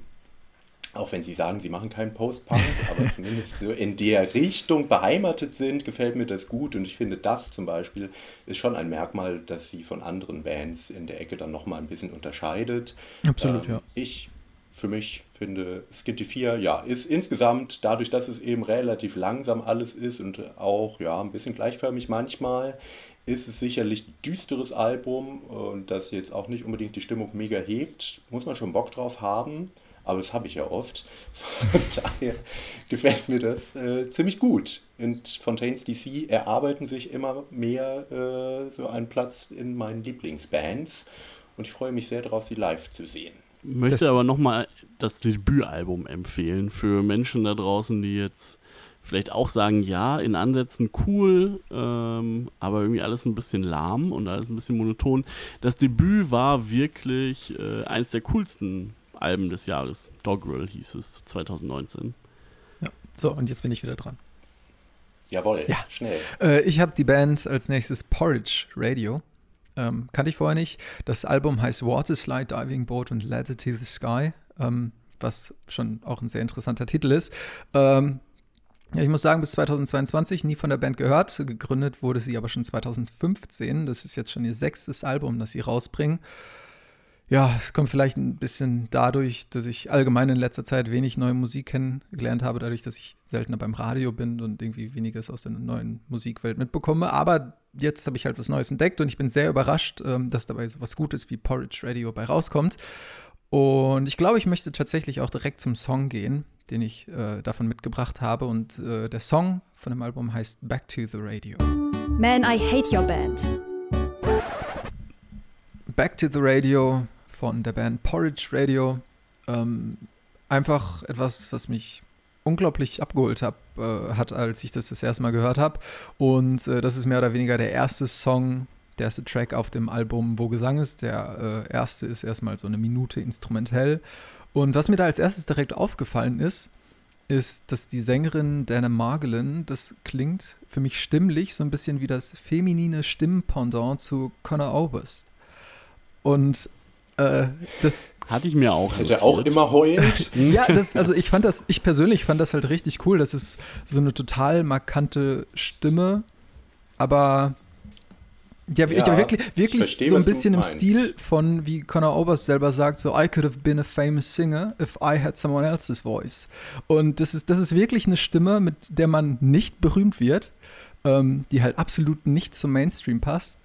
auch wenn sie sagen, sie machen keinen Post-Punk, aber zumindest so in der Richtung beheimatet sind, gefällt mir das gut. Und ich finde, das zum Beispiel ist schon ein Merkmal, das sie von anderen Bands in der Ecke dann nochmal ein bisschen unterscheidet. Absolut, ähm, ja. Ich für mich finde Skitty 4, ja, ist insgesamt, dadurch, dass es eben relativ langsam alles ist und auch, ja, ein bisschen gleichförmig manchmal, ist es sicherlich ein düsteres Album und das jetzt auch nicht unbedingt die Stimmung mega hebt. Muss man schon Bock drauf haben, aber das habe ich ja oft. Von daher gefällt mir das äh, ziemlich gut. Und Fontaines DC erarbeiten sich immer mehr äh, so einen Platz in meinen Lieblingsbands und ich freue mich sehr darauf, sie live zu sehen. Ich möchte das aber nochmal das Debütalbum empfehlen für Menschen da draußen, die jetzt vielleicht auch sagen, ja, in Ansätzen cool, ähm, aber irgendwie alles ein bisschen lahm und alles ein bisschen monoton. Das Debüt war wirklich äh, eines der coolsten Alben des Jahres. Doggerel hieß es 2019. Ja, so, und jetzt bin ich wieder dran. Jawohl, ja. schnell. Äh, ich habe die Band als nächstes Porridge Radio. Ähm, kannte ich vorher nicht. Das Album heißt Water Slide Diving Boat und Ladder to the Sky, ähm, was schon auch ein sehr interessanter Titel ist. Ähm, ja, ich muss sagen, bis 2022 nie von der Band gehört. Gegründet wurde sie aber schon 2015. Das ist jetzt schon ihr sechstes Album, das sie rausbringen. Ja, es kommt vielleicht ein bisschen dadurch, dass ich allgemein in letzter Zeit wenig neue Musik kennengelernt habe, dadurch, dass ich seltener beim Radio bin und irgendwie weniges aus der neuen Musikwelt mitbekomme. Aber jetzt habe ich halt was Neues entdeckt und ich bin sehr überrascht, ähm, dass dabei so was Gutes wie Porridge Radio bei rauskommt. Und ich glaube, ich möchte tatsächlich auch direkt zum Song gehen den ich äh, davon mitgebracht habe. Und äh, der Song von dem Album heißt Back to the Radio. Man, I hate your band. Back to the Radio von der Band Porridge Radio. Ähm, einfach etwas, was mich unglaublich abgeholt hab, äh, hat, als ich das das erste Mal gehört habe. Und äh, das ist mehr oder weniger der erste Song, der erste Track auf dem Album, wo Gesang ist. Der äh, erste ist erstmal so eine Minute instrumentell. Und was mir da als erstes direkt aufgefallen ist, ist, dass die Sängerin Dana Margolin, das klingt für mich stimmlich so ein bisschen wie das feminine Stimmpendant zu Connor Oberst. Und Äh, das hatte ich mir auch. Hätte auch immer heult. ja, das, also ich fand das, ich persönlich fand das halt richtig cool. Das ist so eine total markante Stimme, aber ja, ja wirklich, wirklich versteh, so ein bisschen im Stil von, wie Conor Oberst selber sagt, so I could have been a famous singer if I had someone else's voice. Und das ist, das ist wirklich eine Stimme, mit der man nicht berühmt wird, ähm, die halt absolut nicht zum Mainstream passt,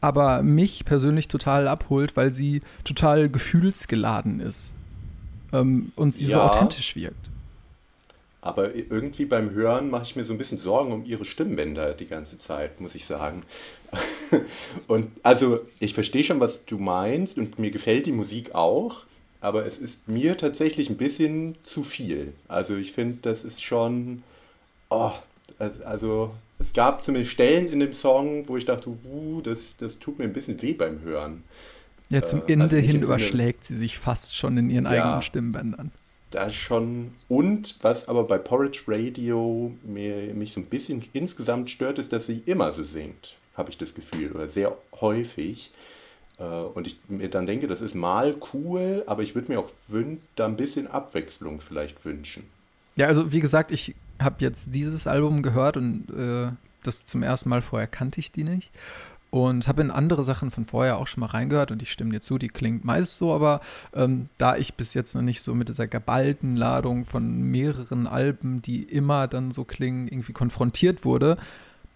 aber mich persönlich total abholt, weil sie total gefühlsgeladen ist ähm, und sie ja. so authentisch wirkt. Aber irgendwie beim Hören mache ich mir so ein bisschen Sorgen um ihre Stimmbänder die ganze Zeit, muss ich sagen. Und also ich verstehe schon, was du meinst und mir gefällt die Musik auch, aber es ist mir tatsächlich ein bisschen zu viel. Also ich finde, das ist schon, oh, also es gab zumindest Stellen in dem Song, wo ich dachte, uh, das, das tut mir ein bisschen weh beim Hören. Ja, zum äh, Ende also hin überschlägt sie sich fast schon in ihren ja, eigenen Stimmbändern. Das schon. Und was aber bei Porridge Radio mir, mich so ein bisschen insgesamt stört, ist, dass sie immer so singt, habe ich das Gefühl, oder sehr häufig. Äh, und ich mir dann denke, das ist mal cool, aber ich würde mir auch da ein bisschen Abwechslung vielleicht wünschen. Ja, also wie gesagt, ich habe jetzt dieses Album gehört und äh, das zum ersten Mal vorher kannte ich die nicht. Und habe in andere Sachen von vorher auch schon mal reingehört und ich stimme dir zu, die klingt meist so, aber ähm, da ich bis jetzt noch nicht so mit dieser geballten Ladung von mehreren Alben, die immer dann so klingen, irgendwie konfrontiert wurde,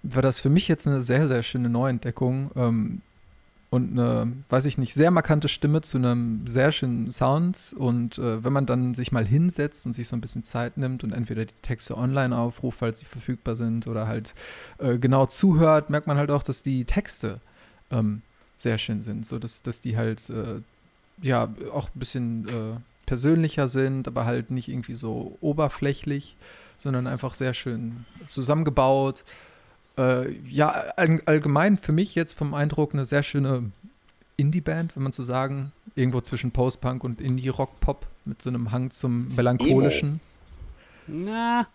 war das für mich jetzt eine sehr, sehr schöne Neuentdeckung. Ähm, und eine, weiß ich nicht, sehr markante Stimme zu einem sehr schönen Sound. Und äh, wenn man dann sich mal hinsetzt und sich so ein bisschen Zeit nimmt und entweder die Texte online aufruft, falls sie verfügbar sind, oder halt äh, genau zuhört, merkt man halt auch, dass die Texte ähm, sehr schön sind. So dass, dass die halt äh, ja auch ein bisschen äh, persönlicher sind, aber halt nicht irgendwie so oberflächlich, sondern einfach sehr schön zusammengebaut äh, ja, all, allgemein für mich jetzt vom Eindruck eine sehr schöne Indie-Band, wenn man so sagen. Irgendwo zwischen Post-Punk und Indie-Rock-Pop mit so einem Hang zum melancholischen. Emo. Na.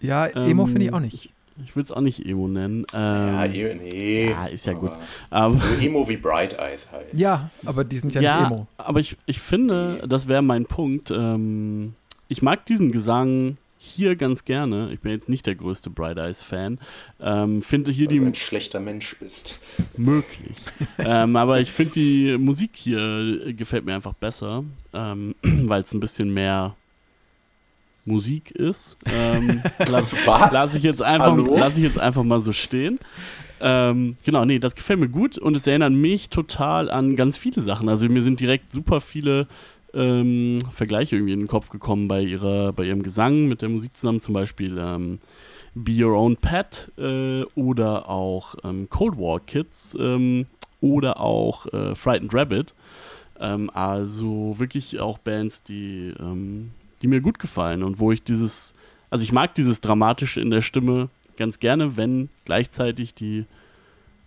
Ja, Emo ähm, finde ich auch nicht. Ich würde es auch nicht Emo nennen. Ähm, ja, nee. Ja, ist ja gut. Aber, so Emo wie Bright Eyes halt. Ja, aber die sind ja, ja nicht Emo. Aber ich, ich finde, das wäre mein Punkt. Ähm, ich mag diesen Gesang hier ganz gerne. Ich bin jetzt nicht der größte Bright Eyes Fan. Ähm, finde hier Weil die. ein schlechter Mensch bist. Möglich. ähm, aber ich finde die Musik hier gefällt mir einfach besser, ähm, weil es ein bisschen mehr Musik ist. Ähm, lass, lass, ich jetzt einfach, lass ich jetzt einfach mal so stehen. Ähm, genau, nee, das gefällt mir gut und es erinnert mich total an ganz viele Sachen. Also mir sind direkt super viele ähm, Vergleiche irgendwie in den Kopf gekommen bei, ihrer, bei ihrem Gesang mit der Musik zusammen, zum Beispiel ähm, Be Your Own Pet äh, oder auch ähm, Cold War Kids ähm, oder auch äh, Frightened Rabbit. Ähm, also wirklich auch Bands, die, ähm, die mir gut gefallen und wo ich dieses, also ich mag dieses Dramatische in der Stimme ganz gerne, wenn gleichzeitig die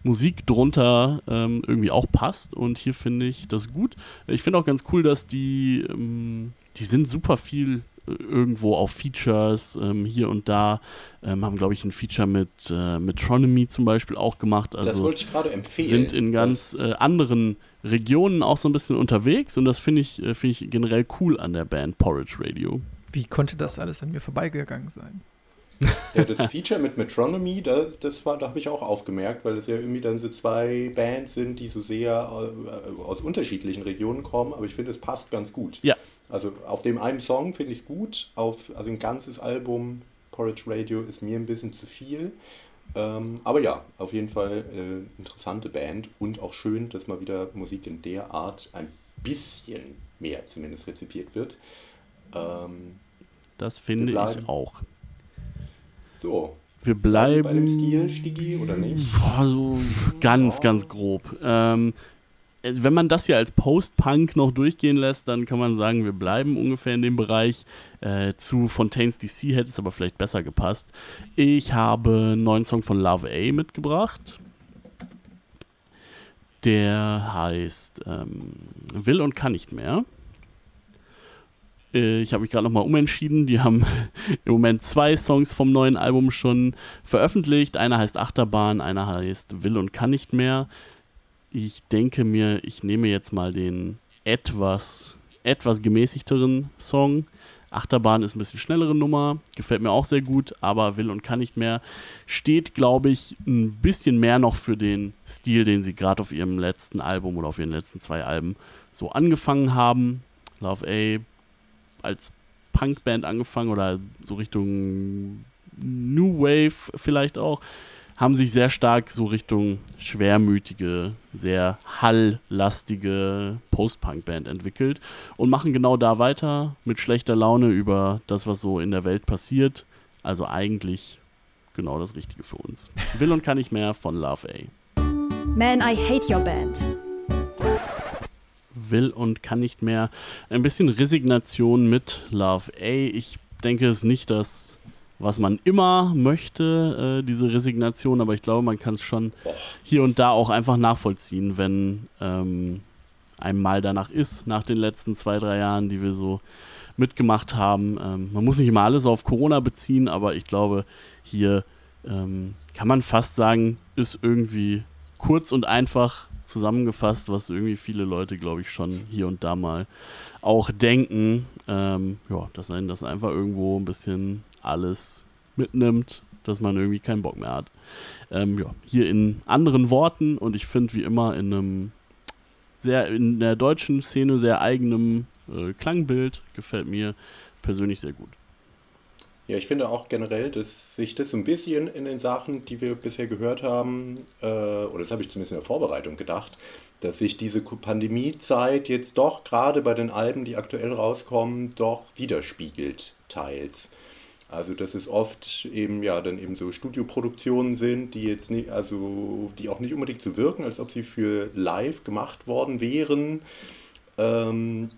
Musik drunter ähm, irgendwie auch passt und hier finde ich das gut. Ich finde auch ganz cool, dass die, ähm, die sind super viel äh, irgendwo auf Features ähm, hier und da. Ähm, haben, glaube ich, ein Feature mit äh, Metronomy zum Beispiel auch gemacht. Also das wollte ich gerade empfehlen. Sind in ganz äh, anderen Regionen auch so ein bisschen unterwegs und das finde ich, äh, find ich generell cool an der Band Porridge Radio. Wie konnte das alles an mir vorbeigegangen sein? Ja, das Feature mit Metronomy, da, das war, da habe ich auch aufgemerkt, weil es ja irgendwie dann so zwei Bands sind, die so sehr äh, aus unterschiedlichen Regionen kommen, aber ich finde, es passt ganz gut. Ja. Also auf dem einen Song finde ich es gut, auf also ein ganzes Album Porridge Radio ist mir ein bisschen zu viel. Ähm, aber ja, auf jeden Fall äh, interessante Band und auch schön, dass mal wieder Musik in der Art ein bisschen mehr zumindest rezipiert wird. Ähm, das finde ich auch. So. Wir bleiben. Bei dem Stil, Stigi, oder nicht? Boah, so ganz, oh. ganz grob. Ähm, wenn man das hier als Post-Punk noch durchgehen lässt, dann kann man sagen, wir bleiben ungefähr in dem Bereich. Äh, zu Fontaines DC hätte es aber vielleicht besser gepasst. Ich habe einen neuen Song von Love A mitgebracht. Der heißt ähm, Will und kann nicht mehr. Äh, ich habe mich gerade nochmal umentschieden. Die haben im Moment zwei Songs vom neuen Album schon veröffentlicht. Einer heißt Achterbahn, einer heißt Will und kann nicht mehr. Ich denke mir, ich nehme jetzt mal den etwas, etwas gemäßigteren Song. Achterbahn ist ein bisschen schnellere Nummer, gefällt mir auch sehr gut, aber will und kann nicht mehr. Steht, glaube ich, ein bisschen mehr noch für den Stil, den sie gerade auf ihrem letzten Album oder auf ihren letzten zwei Alben so angefangen haben. Love A als Punkband angefangen oder so Richtung New Wave vielleicht auch haben sich sehr stark so Richtung schwermütige, sehr halllastige Post-Punk-Band entwickelt und machen genau da weiter mit schlechter Laune über das, was so in der Welt passiert. Also eigentlich genau das Richtige für uns. Will und kann ich mehr von Love A. Man, I hate your band. Will und kann nicht mehr. Ein bisschen Resignation mit Love A. Ich denke es nicht, dass was man immer möchte, äh, diese Resignation, aber ich glaube, man kann es schon hier und da auch einfach nachvollziehen, wenn ähm, einem mal danach ist, nach den letzten zwei, drei Jahren, die wir so mitgemacht haben. Ähm, man muss nicht immer alles auf Corona beziehen, aber ich glaube, hier ähm, kann man fast sagen, ist irgendwie kurz und einfach zusammengefasst, was irgendwie viele Leute, glaube ich, schon hier und da mal auch denken. Ähm, ja, dass einen das einfach irgendwo ein bisschen alles mitnimmt, dass man irgendwie keinen Bock mehr hat. Ähm, ja, hier in anderen Worten und ich finde wie immer in einem sehr in der deutschen Szene sehr eigenem äh, Klangbild gefällt mir persönlich sehr gut. Ja, ich finde auch generell, dass sich das so ein bisschen in den Sachen, die wir bisher gehört haben, äh, oder das habe ich zumindest in der Vorbereitung gedacht, dass sich diese Pandemiezeit jetzt doch gerade bei den Alben, die aktuell rauskommen, doch widerspiegelt teils. Also dass es oft eben ja dann eben so Studioproduktionen sind, die jetzt nicht, also die auch nicht unbedingt so wirken, als ob sie für live gemacht worden wären, ähm,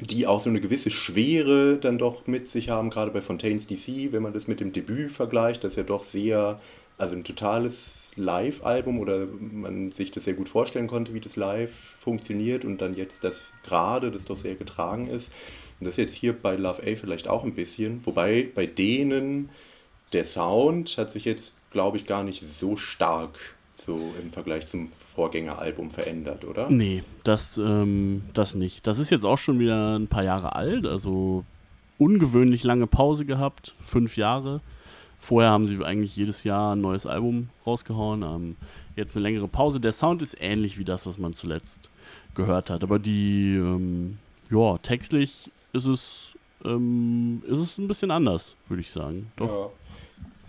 die auch so eine gewisse Schwere dann doch mit sich haben, gerade bei Fontaines DC, wenn man das mit dem Debüt vergleicht, das ja doch sehr, also ein totales Live-Album oder man sich das sehr gut vorstellen konnte, wie das live funktioniert und dann jetzt das gerade, das doch sehr getragen ist. Und das jetzt hier bei Love A vielleicht auch ein bisschen, wobei bei denen der Sound hat sich jetzt, glaube ich, gar nicht so stark so im Vergleich zum Vorgängeralbum verändert, oder? Nee, das, ähm, das nicht. Das ist jetzt auch schon wieder ein paar Jahre alt, also ungewöhnlich lange Pause gehabt, fünf Jahre. Vorher haben sie eigentlich jedes Jahr ein neues Album rausgehauen, ähm, jetzt eine längere Pause. Der Sound ist ähnlich wie das, was man zuletzt gehört hat, aber die, ähm, ja, textlich ist es, ähm, ist es ein bisschen anders, würde ich sagen. Doch.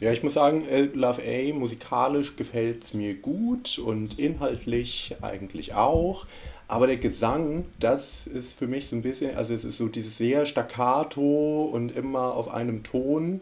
Ja. Ich muss sagen, äh, Love A musikalisch gefällt es mir gut und inhaltlich eigentlich auch. Aber der Gesang, das ist für mich so ein bisschen, also es ist so dieses sehr staccato und immer auf einem Ton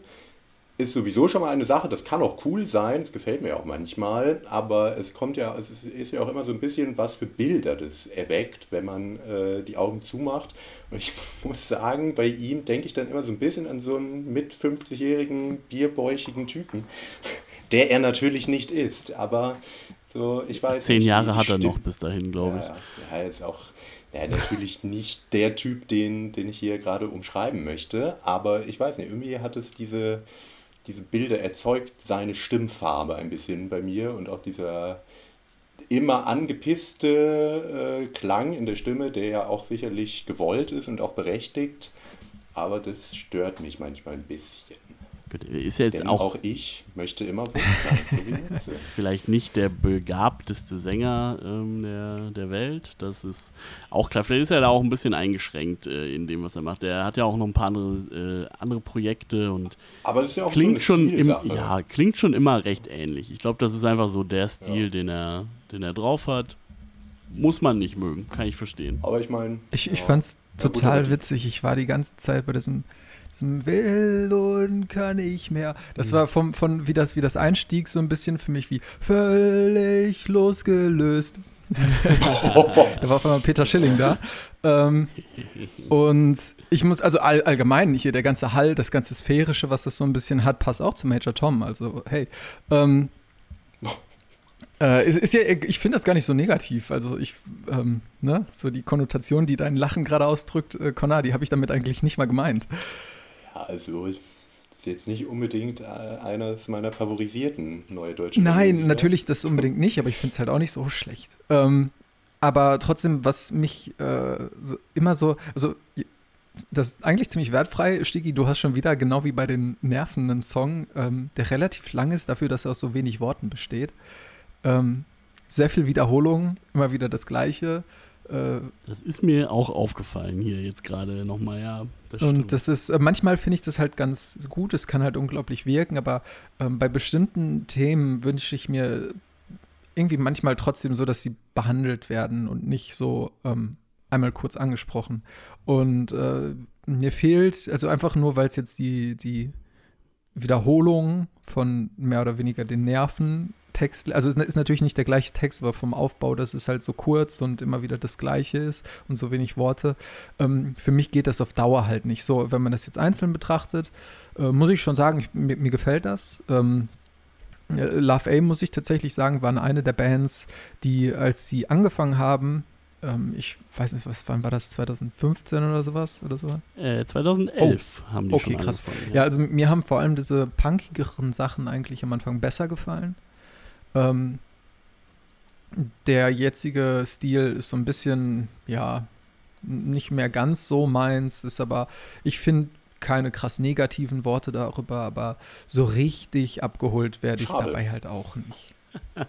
ist sowieso schon mal eine Sache, das kann auch cool sein, es gefällt mir auch manchmal, aber es kommt ja, es ist, ist, ja auch immer so ein bisschen, was für Bilder das erweckt, wenn man äh, die Augen zumacht. Und ich muss sagen, bei ihm denke ich dann immer so ein bisschen an so einen mit 50-jährigen, bierbäuchigen Typen, der er natürlich nicht ist, aber so, ich weiß Zehn nicht, Jahre hat er noch bis dahin, glaube ich. Ja, er ist auch ja, natürlich nicht der Typ, den, den ich hier gerade umschreiben möchte, aber ich weiß nicht, irgendwie hat es diese diese Bilder erzeugt seine Stimmfarbe ein bisschen bei mir und auch dieser immer angepisste äh, Klang in der Stimme, der ja auch sicherlich gewollt ist und auch berechtigt, aber das stört mich manchmal ein bisschen. Gut, ist ja jetzt Denn auch, auch ich möchte immer Wunsch sein, so ist vielleicht nicht der begabteste Sänger ähm, der, der Welt. Das ist auch klar. Vielleicht ist er da auch ein bisschen eingeschränkt äh, in dem, was er macht. Er hat ja auch noch ein paar andere, äh, andere Projekte und Aber das ist ja auch klingt so schon im, ja, klingt schon immer recht ähnlich. Ich glaube, das ist einfach so der Stil, ja. den, er, den er drauf hat. Muss man nicht mögen, kann ich verstehen. Aber ich meine. Ich, ich ja. fand es total gut, witzig. Ich war die ganze Zeit bei diesem will und kann ich mehr. Das mhm. war vom, von, wie das, wie das Einstieg so ein bisschen für mich wie völlig losgelöst. da war auf einmal Peter Schilling da. Ähm, und ich muss, also all, allgemein hier, der ganze Hall, das ganze Sphärische, was das so ein bisschen hat, passt auch zu Major Tom. Also, hey. Ähm, äh, ist, ist, ja, ich finde das gar nicht so negativ. Also ich, ähm, ne, so die Konnotation, die dein Lachen gerade ausdrückt, äh, Connor, die habe ich damit eigentlich nicht mal gemeint. Also ist jetzt nicht unbedingt äh, eines meiner favorisierten neue deutsche Nein, Filme, natürlich das unbedingt nicht, aber ich finde es halt auch nicht so schlecht. Ähm, aber trotzdem, was mich äh, so, immer so, also das ist eigentlich ziemlich wertfrei. Stigi, du hast schon wieder, genau wie bei den nervenden Song, ähm, der relativ lang ist, dafür, dass er aus so wenig Worten besteht. Ähm, sehr viel Wiederholung, immer wieder das Gleiche. Äh, das ist mir auch aufgefallen hier jetzt gerade nochmal, ja. Das und das ist, äh, manchmal finde ich das halt ganz gut, es kann halt unglaublich wirken, aber ähm, bei bestimmten Themen wünsche ich mir irgendwie manchmal trotzdem so, dass sie behandelt werden und nicht so ähm, einmal kurz angesprochen. Und äh, mir fehlt, also einfach nur, weil es jetzt die, die Wiederholung von mehr oder weniger den Nerven Text, also es ist natürlich nicht der gleiche Text, aber vom Aufbau, dass es halt so kurz und immer wieder das Gleiche ist und so wenig Worte. Ähm, für mich geht das auf Dauer halt nicht so. Wenn man das jetzt einzeln betrachtet, äh, muss ich schon sagen, ich, mir, mir, gefällt das. Ähm, äh, Love A, muss ich tatsächlich sagen, waren eine der Bands, die, als sie angefangen haben, ähm, ich weiß nicht, was, wann war das, 2015 oder sowas? Oder sowas? Äh, 2011 oh, haben die okay, schon krass. Ja. ja. also mir haben vor allem diese punkigeren Sachen eigentlich am Anfang besser gefallen. Ähm, der jetzige Stil ist so ein bisschen, ja, nicht mehr ganz so meins, ist aber, ich finde keine krass negativen Worte darüber, aber so richtig abgeholt werde ich dabei halt auch nicht.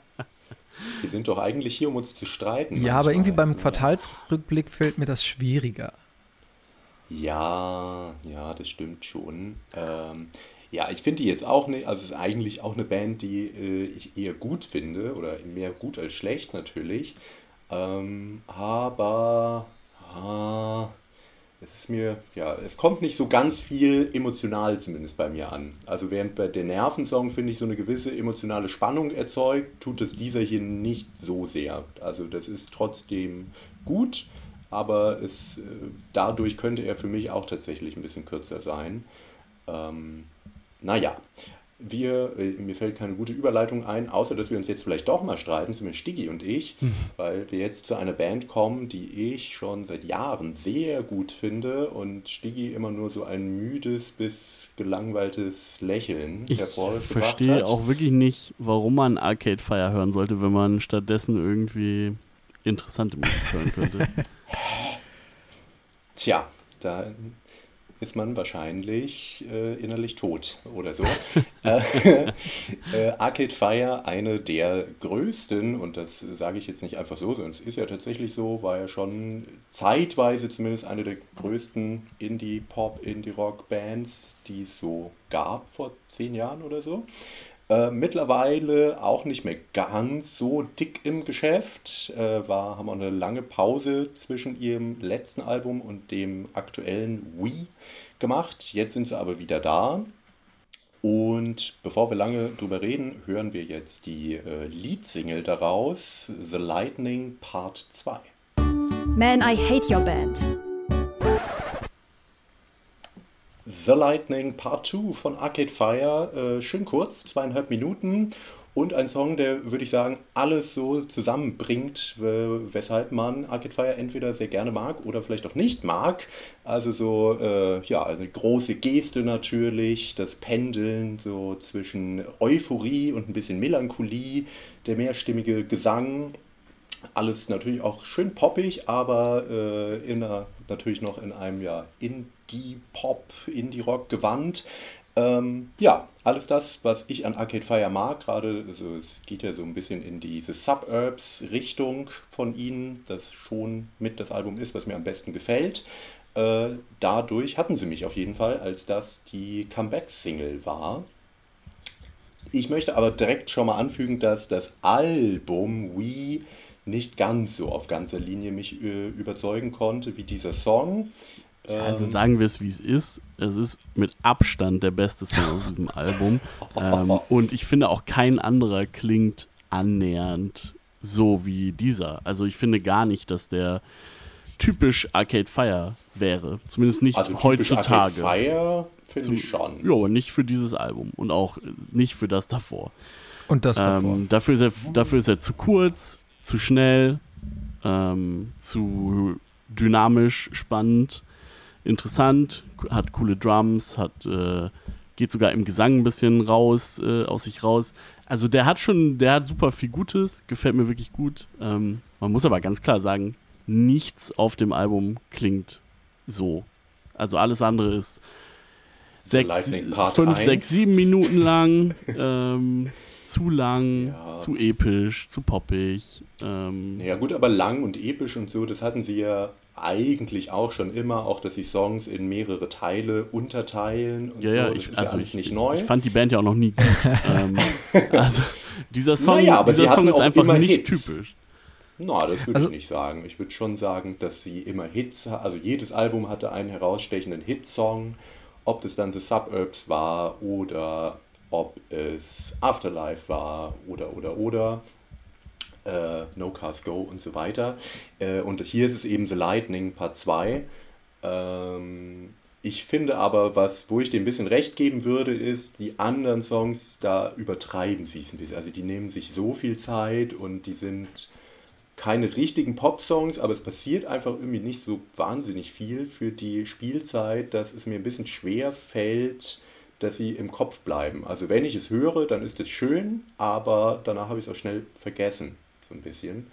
Wir sind doch eigentlich hier, um uns zu streiten. Ja, manchmal. aber irgendwie beim Quartalsrückblick fällt mir das schwieriger. Ja, ja, das stimmt schon. Ähm, ja, ich finde die jetzt auch nicht, also es ist eigentlich auch eine Band, die äh, ich eher gut finde oder mehr gut als schlecht natürlich. Ähm, aber ah, es ist mir, ja, es kommt nicht so ganz viel emotional zumindest bei mir an. Also während bei der Nervensong, finde ich, so eine gewisse emotionale Spannung erzeugt, tut es dieser hier nicht so sehr. Also das ist trotzdem gut, aber es, äh, dadurch könnte er für mich auch tatsächlich ein bisschen kürzer sein. Ähm, naja, wir, äh, mir fällt keine gute Überleitung ein, außer dass wir uns jetzt vielleicht doch mal streiten, zumindest Stiggy und ich, mhm. weil wir jetzt zu einer Band kommen, die ich schon seit Jahren sehr gut finde und Stiggy immer nur so ein müdes bis gelangweiltes Lächeln ich verstehe auch wirklich nicht, warum man Arcade Fire hören sollte, wenn man stattdessen irgendwie interessante Musik hören könnte. Tja, da ist man wahrscheinlich äh, innerlich tot oder so. Äh, äh, Arcade Fire, eine der größten, und das sage ich jetzt nicht einfach so, sondern es ist ja tatsächlich so, war ja schon zeitweise zumindest eine der größten Indie-Pop, Indie-Rock-Bands, die es so gab vor zehn Jahren oder so. Äh, mittlerweile auch nicht mehr ganz so dick im Geschäft. Äh, war, haben auch eine lange Pause zwischen ihrem letzten Album und dem aktuellen Wii gemacht. Jetzt sind sie aber wieder da. Und bevor wir lange drüber reden, hören wir jetzt die äh, Leadsingle daraus, The Lightning Part 2. Man, I hate your band. The Lightning Part 2 von Arcade Fire. Äh, schön kurz, zweieinhalb Minuten. Und ein Song, der, würde ich sagen, alles so zusammenbringt, weshalb man Arcade Fire entweder sehr gerne mag oder vielleicht auch nicht mag. Also so, äh, ja, eine große Geste natürlich, das Pendeln so zwischen Euphorie und ein bisschen Melancholie, der mehrstimmige Gesang. Alles natürlich auch schön poppig, aber äh, in einer, natürlich noch in einem ja, in Indie-Pop, Indie-Rock-Gewand. Ähm, ja, alles das, was ich an Arcade Fire mag, gerade, also es geht ja so ein bisschen in diese Suburbs-Richtung von ihnen, das schon mit das Album ist, was mir am besten gefällt. Äh, dadurch hatten sie mich auf jeden Fall, als das die Comeback-Single war. Ich möchte aber direkt schon mal anfügen, dass das Album We nicht ganz so auf ganzer Linie mich äh, überzeugen konnte wie dieser Song. Also ähm. sagen wir es, wie es ist. Es ist mit Abstand der beste Song auf diesem Album. Ähm, und ich finde auch kein anderer klingt annähernd so wie dieser. Also ich finde gar nicht, dass der typisch Arcade Fire wäre. Zumindest nicht also heutzutage. Arcade Fire finde ich schon. Ja, nicht für dieses Album und auch nicht für das davor. Und das davor. Ähm, dafür, ist er, dafür ist er zu kurz, zu schnell, ähm, zu dynamisch, spannend interessant, hat coole Drums, hat äh, geht sogar im Gesang ein bisschen raus, äh, aus sich raus. Also der hat schon, der hat super viel Gutes, gefällt mir wirklich gut. Ähm, Man muss aber ganz klar sagen, nichts auf dem Album klingt so. Also alles andere ist sechs, fünf, sechs, sieben Minuten lang, ähm, zu lang, ja. zu episch, zu poppig. Ähm. Ja gut, aber lang und episch und so, das hatten sie ja eigentlich auch schon immer, auch dass sie Songs in mehrere Teile unterteilen und ja, so. Ja, ich, das also ja ich, nicht neu. Ich fand die Band ja auch noch nie gut. ähm, also dieser Song, naja, dieser Song ist einfach nicht Hits. typisch. Na, das würde also, ich nicht sagen. Ich würde schon sagen, dass sie immer Hits, also jedes Album hatte einen herausstechenden Hitsong. Ob das dann The Suburbs war oder ob es Afterlife war oder oder oder äh, No Cars Go und so weiter. Äh, und hier ist es eben The Lightning Part 2. Ähm, ich finde aber, was, wo ich dem ein bisschen recht geben würde, ist, die anderen Songs, da übertreiben sie es ein bisschen. Also die nehmen sich so viel Zeit und die sind keine richtigen Pop-Songs, aber es passiert einfach irgendwie nicht so wahnsinnig viel für die Spielzeit, dass es mir ein bisschen schwer fällt, dass sie im Kopf bleiben. Also wenn ich es höre, dann ist es schön, aber danach habe ich es auch schnell vergessen, so ein bisschen.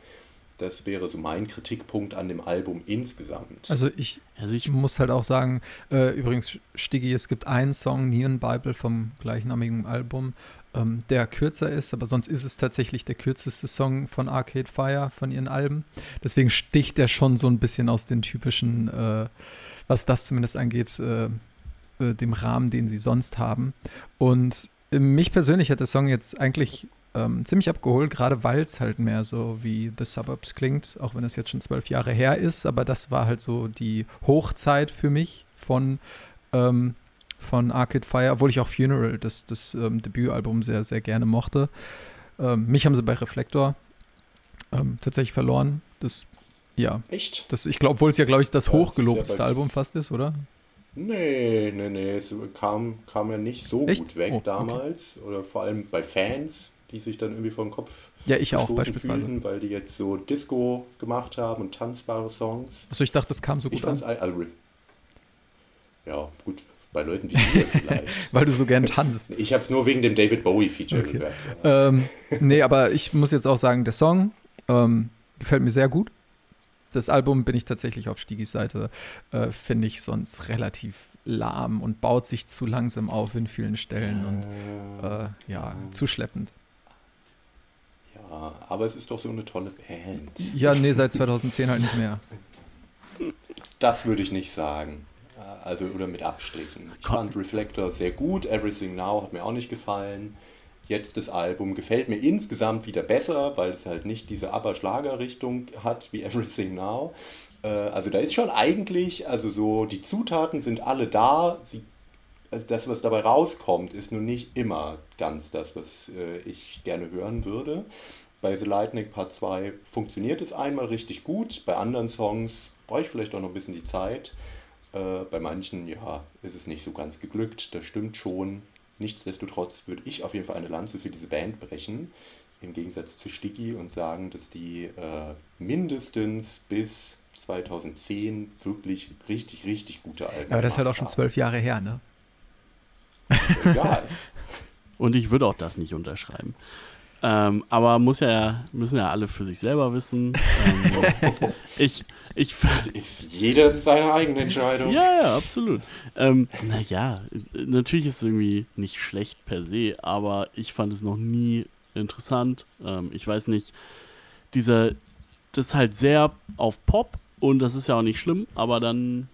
Das wäre so mein Kritikpunkt an dem Album insgesamt. Also ich, also ich muss halt auch sagen, äh, übrigens, Stiggy, es gibt einen Song, Neon Bible vom gleichnamigen Album, ähm, der kürzer ist, aber sonst ist es tatsächlich der kürzeste Song von Arcade Fire, von ihren Alben. Deswegen sticht der schon so ein bisschen aus den typischen, äh, was das zumindest angeht, äh, äh dem Rahmen, den sie sonst haben. Und mich persönlich hat der Song jetzt eigentlich ähm, ziemlich abgeholt, gerade weil es halt mehr so wie The Suburbs klingt, auch wenn es jetzt schon zwölf Jahre her ist, aber das war halt so die Hochzeit für mich von ähm, von Arcade Fire, obwohl ich auch Funeral, das, das ähm, Debütalbum, sehr, sehr gerne mochte. Ähm, mich haben sie bei Reflektor ähm, tatsächlich verloren. Das, ja. Echt? Das, ich glaube, obwohl es ja, glaube ich, das ja, hochgelobteste ja Album fast ist, oder? Nee, nee, nee. Es kam, kam ja nicht so Echt? gut weg oh, damals. Okay. Oder vor allem bei Fans, die sich dann irgendwie vor den Kopf ja, ich auch beispielsweise. Fühlten, weil die jetzt so Disco gemacht haben und tanzbare Songs. Achso, ich dachte, das kam so gut ich an. Also, ja, gut bei Leuten wie dir vielleicht. Weil du so gern tanzt. Ich habe es nur wegen dem David Bowie-Feature okay. gehört. Ähm, nee, aber ich muss jetzt auch sagen, der Song ähm, gefällt mir sehr gut. Das Album bin ich tatsächlich auf Stigis Seite, äh, finde ich sonst relativ lahm und baut sich zu langsam auf in vielen Stellen und äh, ja, zu schleppend. Ja, aber es ist doch so eine tolle Band. Ja, nee, seit 2010 halt nicht mehr. Das würde ich nicht sagen also oder mit Abstrichen. Ich fand Reflector sehr gut, Everything Now hat mir auch nicht gefallen. Jetzt das Album gefällt mir insgesamt wieder besser, weil es halt nicht diese Aber-Schlager-Richtung hat wie Everything Now. Äh, also da ist schon eigentlich, also so, die Zutaten sind alle da. Sie, also das, was dabei rauskommt, ist nur nicht immer ganz das, was äh, ich gerne hören würde. Bei The Lightning Part 2 funktioniert es einmal richtig gut, bei anderen Songs brauche ich vielleicht auch noch ein bisschen die Zeit. Äh, bei manchen, ja, ist es nicht so ganz geglückt, das stimmt schon. Nichtsdestotrotz würde ich auf jeden Fall eine Lanze für diese Band brechen, im Gegensatz zu Sticky und sagen, dass die äh, mindestens bis 2010 wirklich richtig, richtig gute Alben Aber das ist halt auch schon zwölf Jahre her, ne? Egal. und ich würde auch das nicht unterschreiben. Ähm, aber muss ja, müssen ja alle für sich selber wissen. Ähm, ich, ich ist jeder seine eigene Entscheidung. Ja, ja, absolut. Ähm, naja, natürlich ist es irgendwie nicht schlecht per se, aber ich fand es noch nie interessant. Ähm, ich weiß nicht, dieser, das ist halt sehr auf Pop und das ist ja auch nicht schlimm, aber dann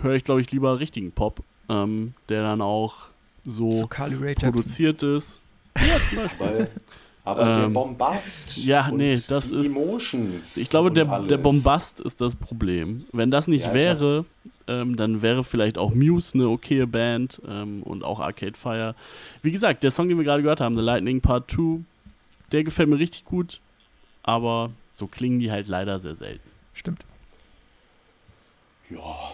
höre ich, glaube ich, lieber richtigen Pop, ähm, der dann auch so, so produziert ist. Ja, zum Beispiel. Aber ähm, der Bombast. Ja, nee, das die ist. Emotions ich glaube, der, der Bombast ist das Problem. Wenn das nicht ja, wäre, ähm, dann wäre vielleicht auch Muse eine okaye Band ähm, und auch Arcade Fire. Wie gesagt, der Song, den wir gerade gehört haben, The Lightning Part 2, der gefällt mir richtig gut, aber so klingen die halt leider sehr selten. Stimmt. Ja,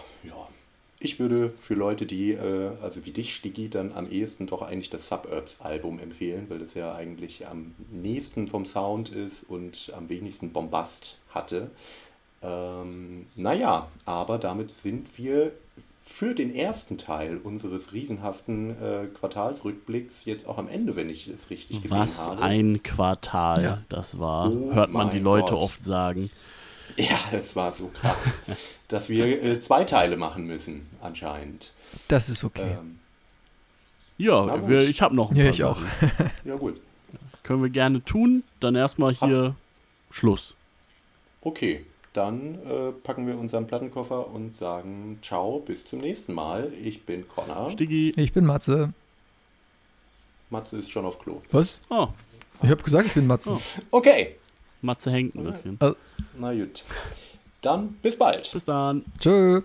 ich würde für Leute, die, äh, also wie dich, Stigi, dann am ehesten doch eigentlich das Suburbs-Album empfehlen, weil das ja eigentlich am nächsten vom Sound ist und am wenigsten Bombast hatte. Ähm, naja, aber damit sind wir für den ersten Teil unseres riesenhaften äh, Quartalsrückblicks jetzt auch am Ende, wenn ich es richtig gesehen Was habe. Was ein Quartal ja. das war, oh hört man die Leute Gott. oft sagen. Ja, es war so krass, dass wir äh, zwei Teile machen müssen, anscheinend. Das ist okay. Ähm, ja, wir, ich habe noch ein ja, paar ich Sachen. auch. ja, gut. Können wir gerne tun. Dann erstmal hier Hab Schluss. Okay, dann äh, packen wir unseren Plattenkoffer und sagen Ciao, bis zum nächsten Mal. Ich bin Connor. Stiggi. Ich bin Matze. Matze ist schon auf Klo. Was? Oh. Ich habe gesagt, ich bin Matze. Oh. Okay. Matze hängt ein bisschen. Na gut. Dann bis bald. Bis dann. Tschö.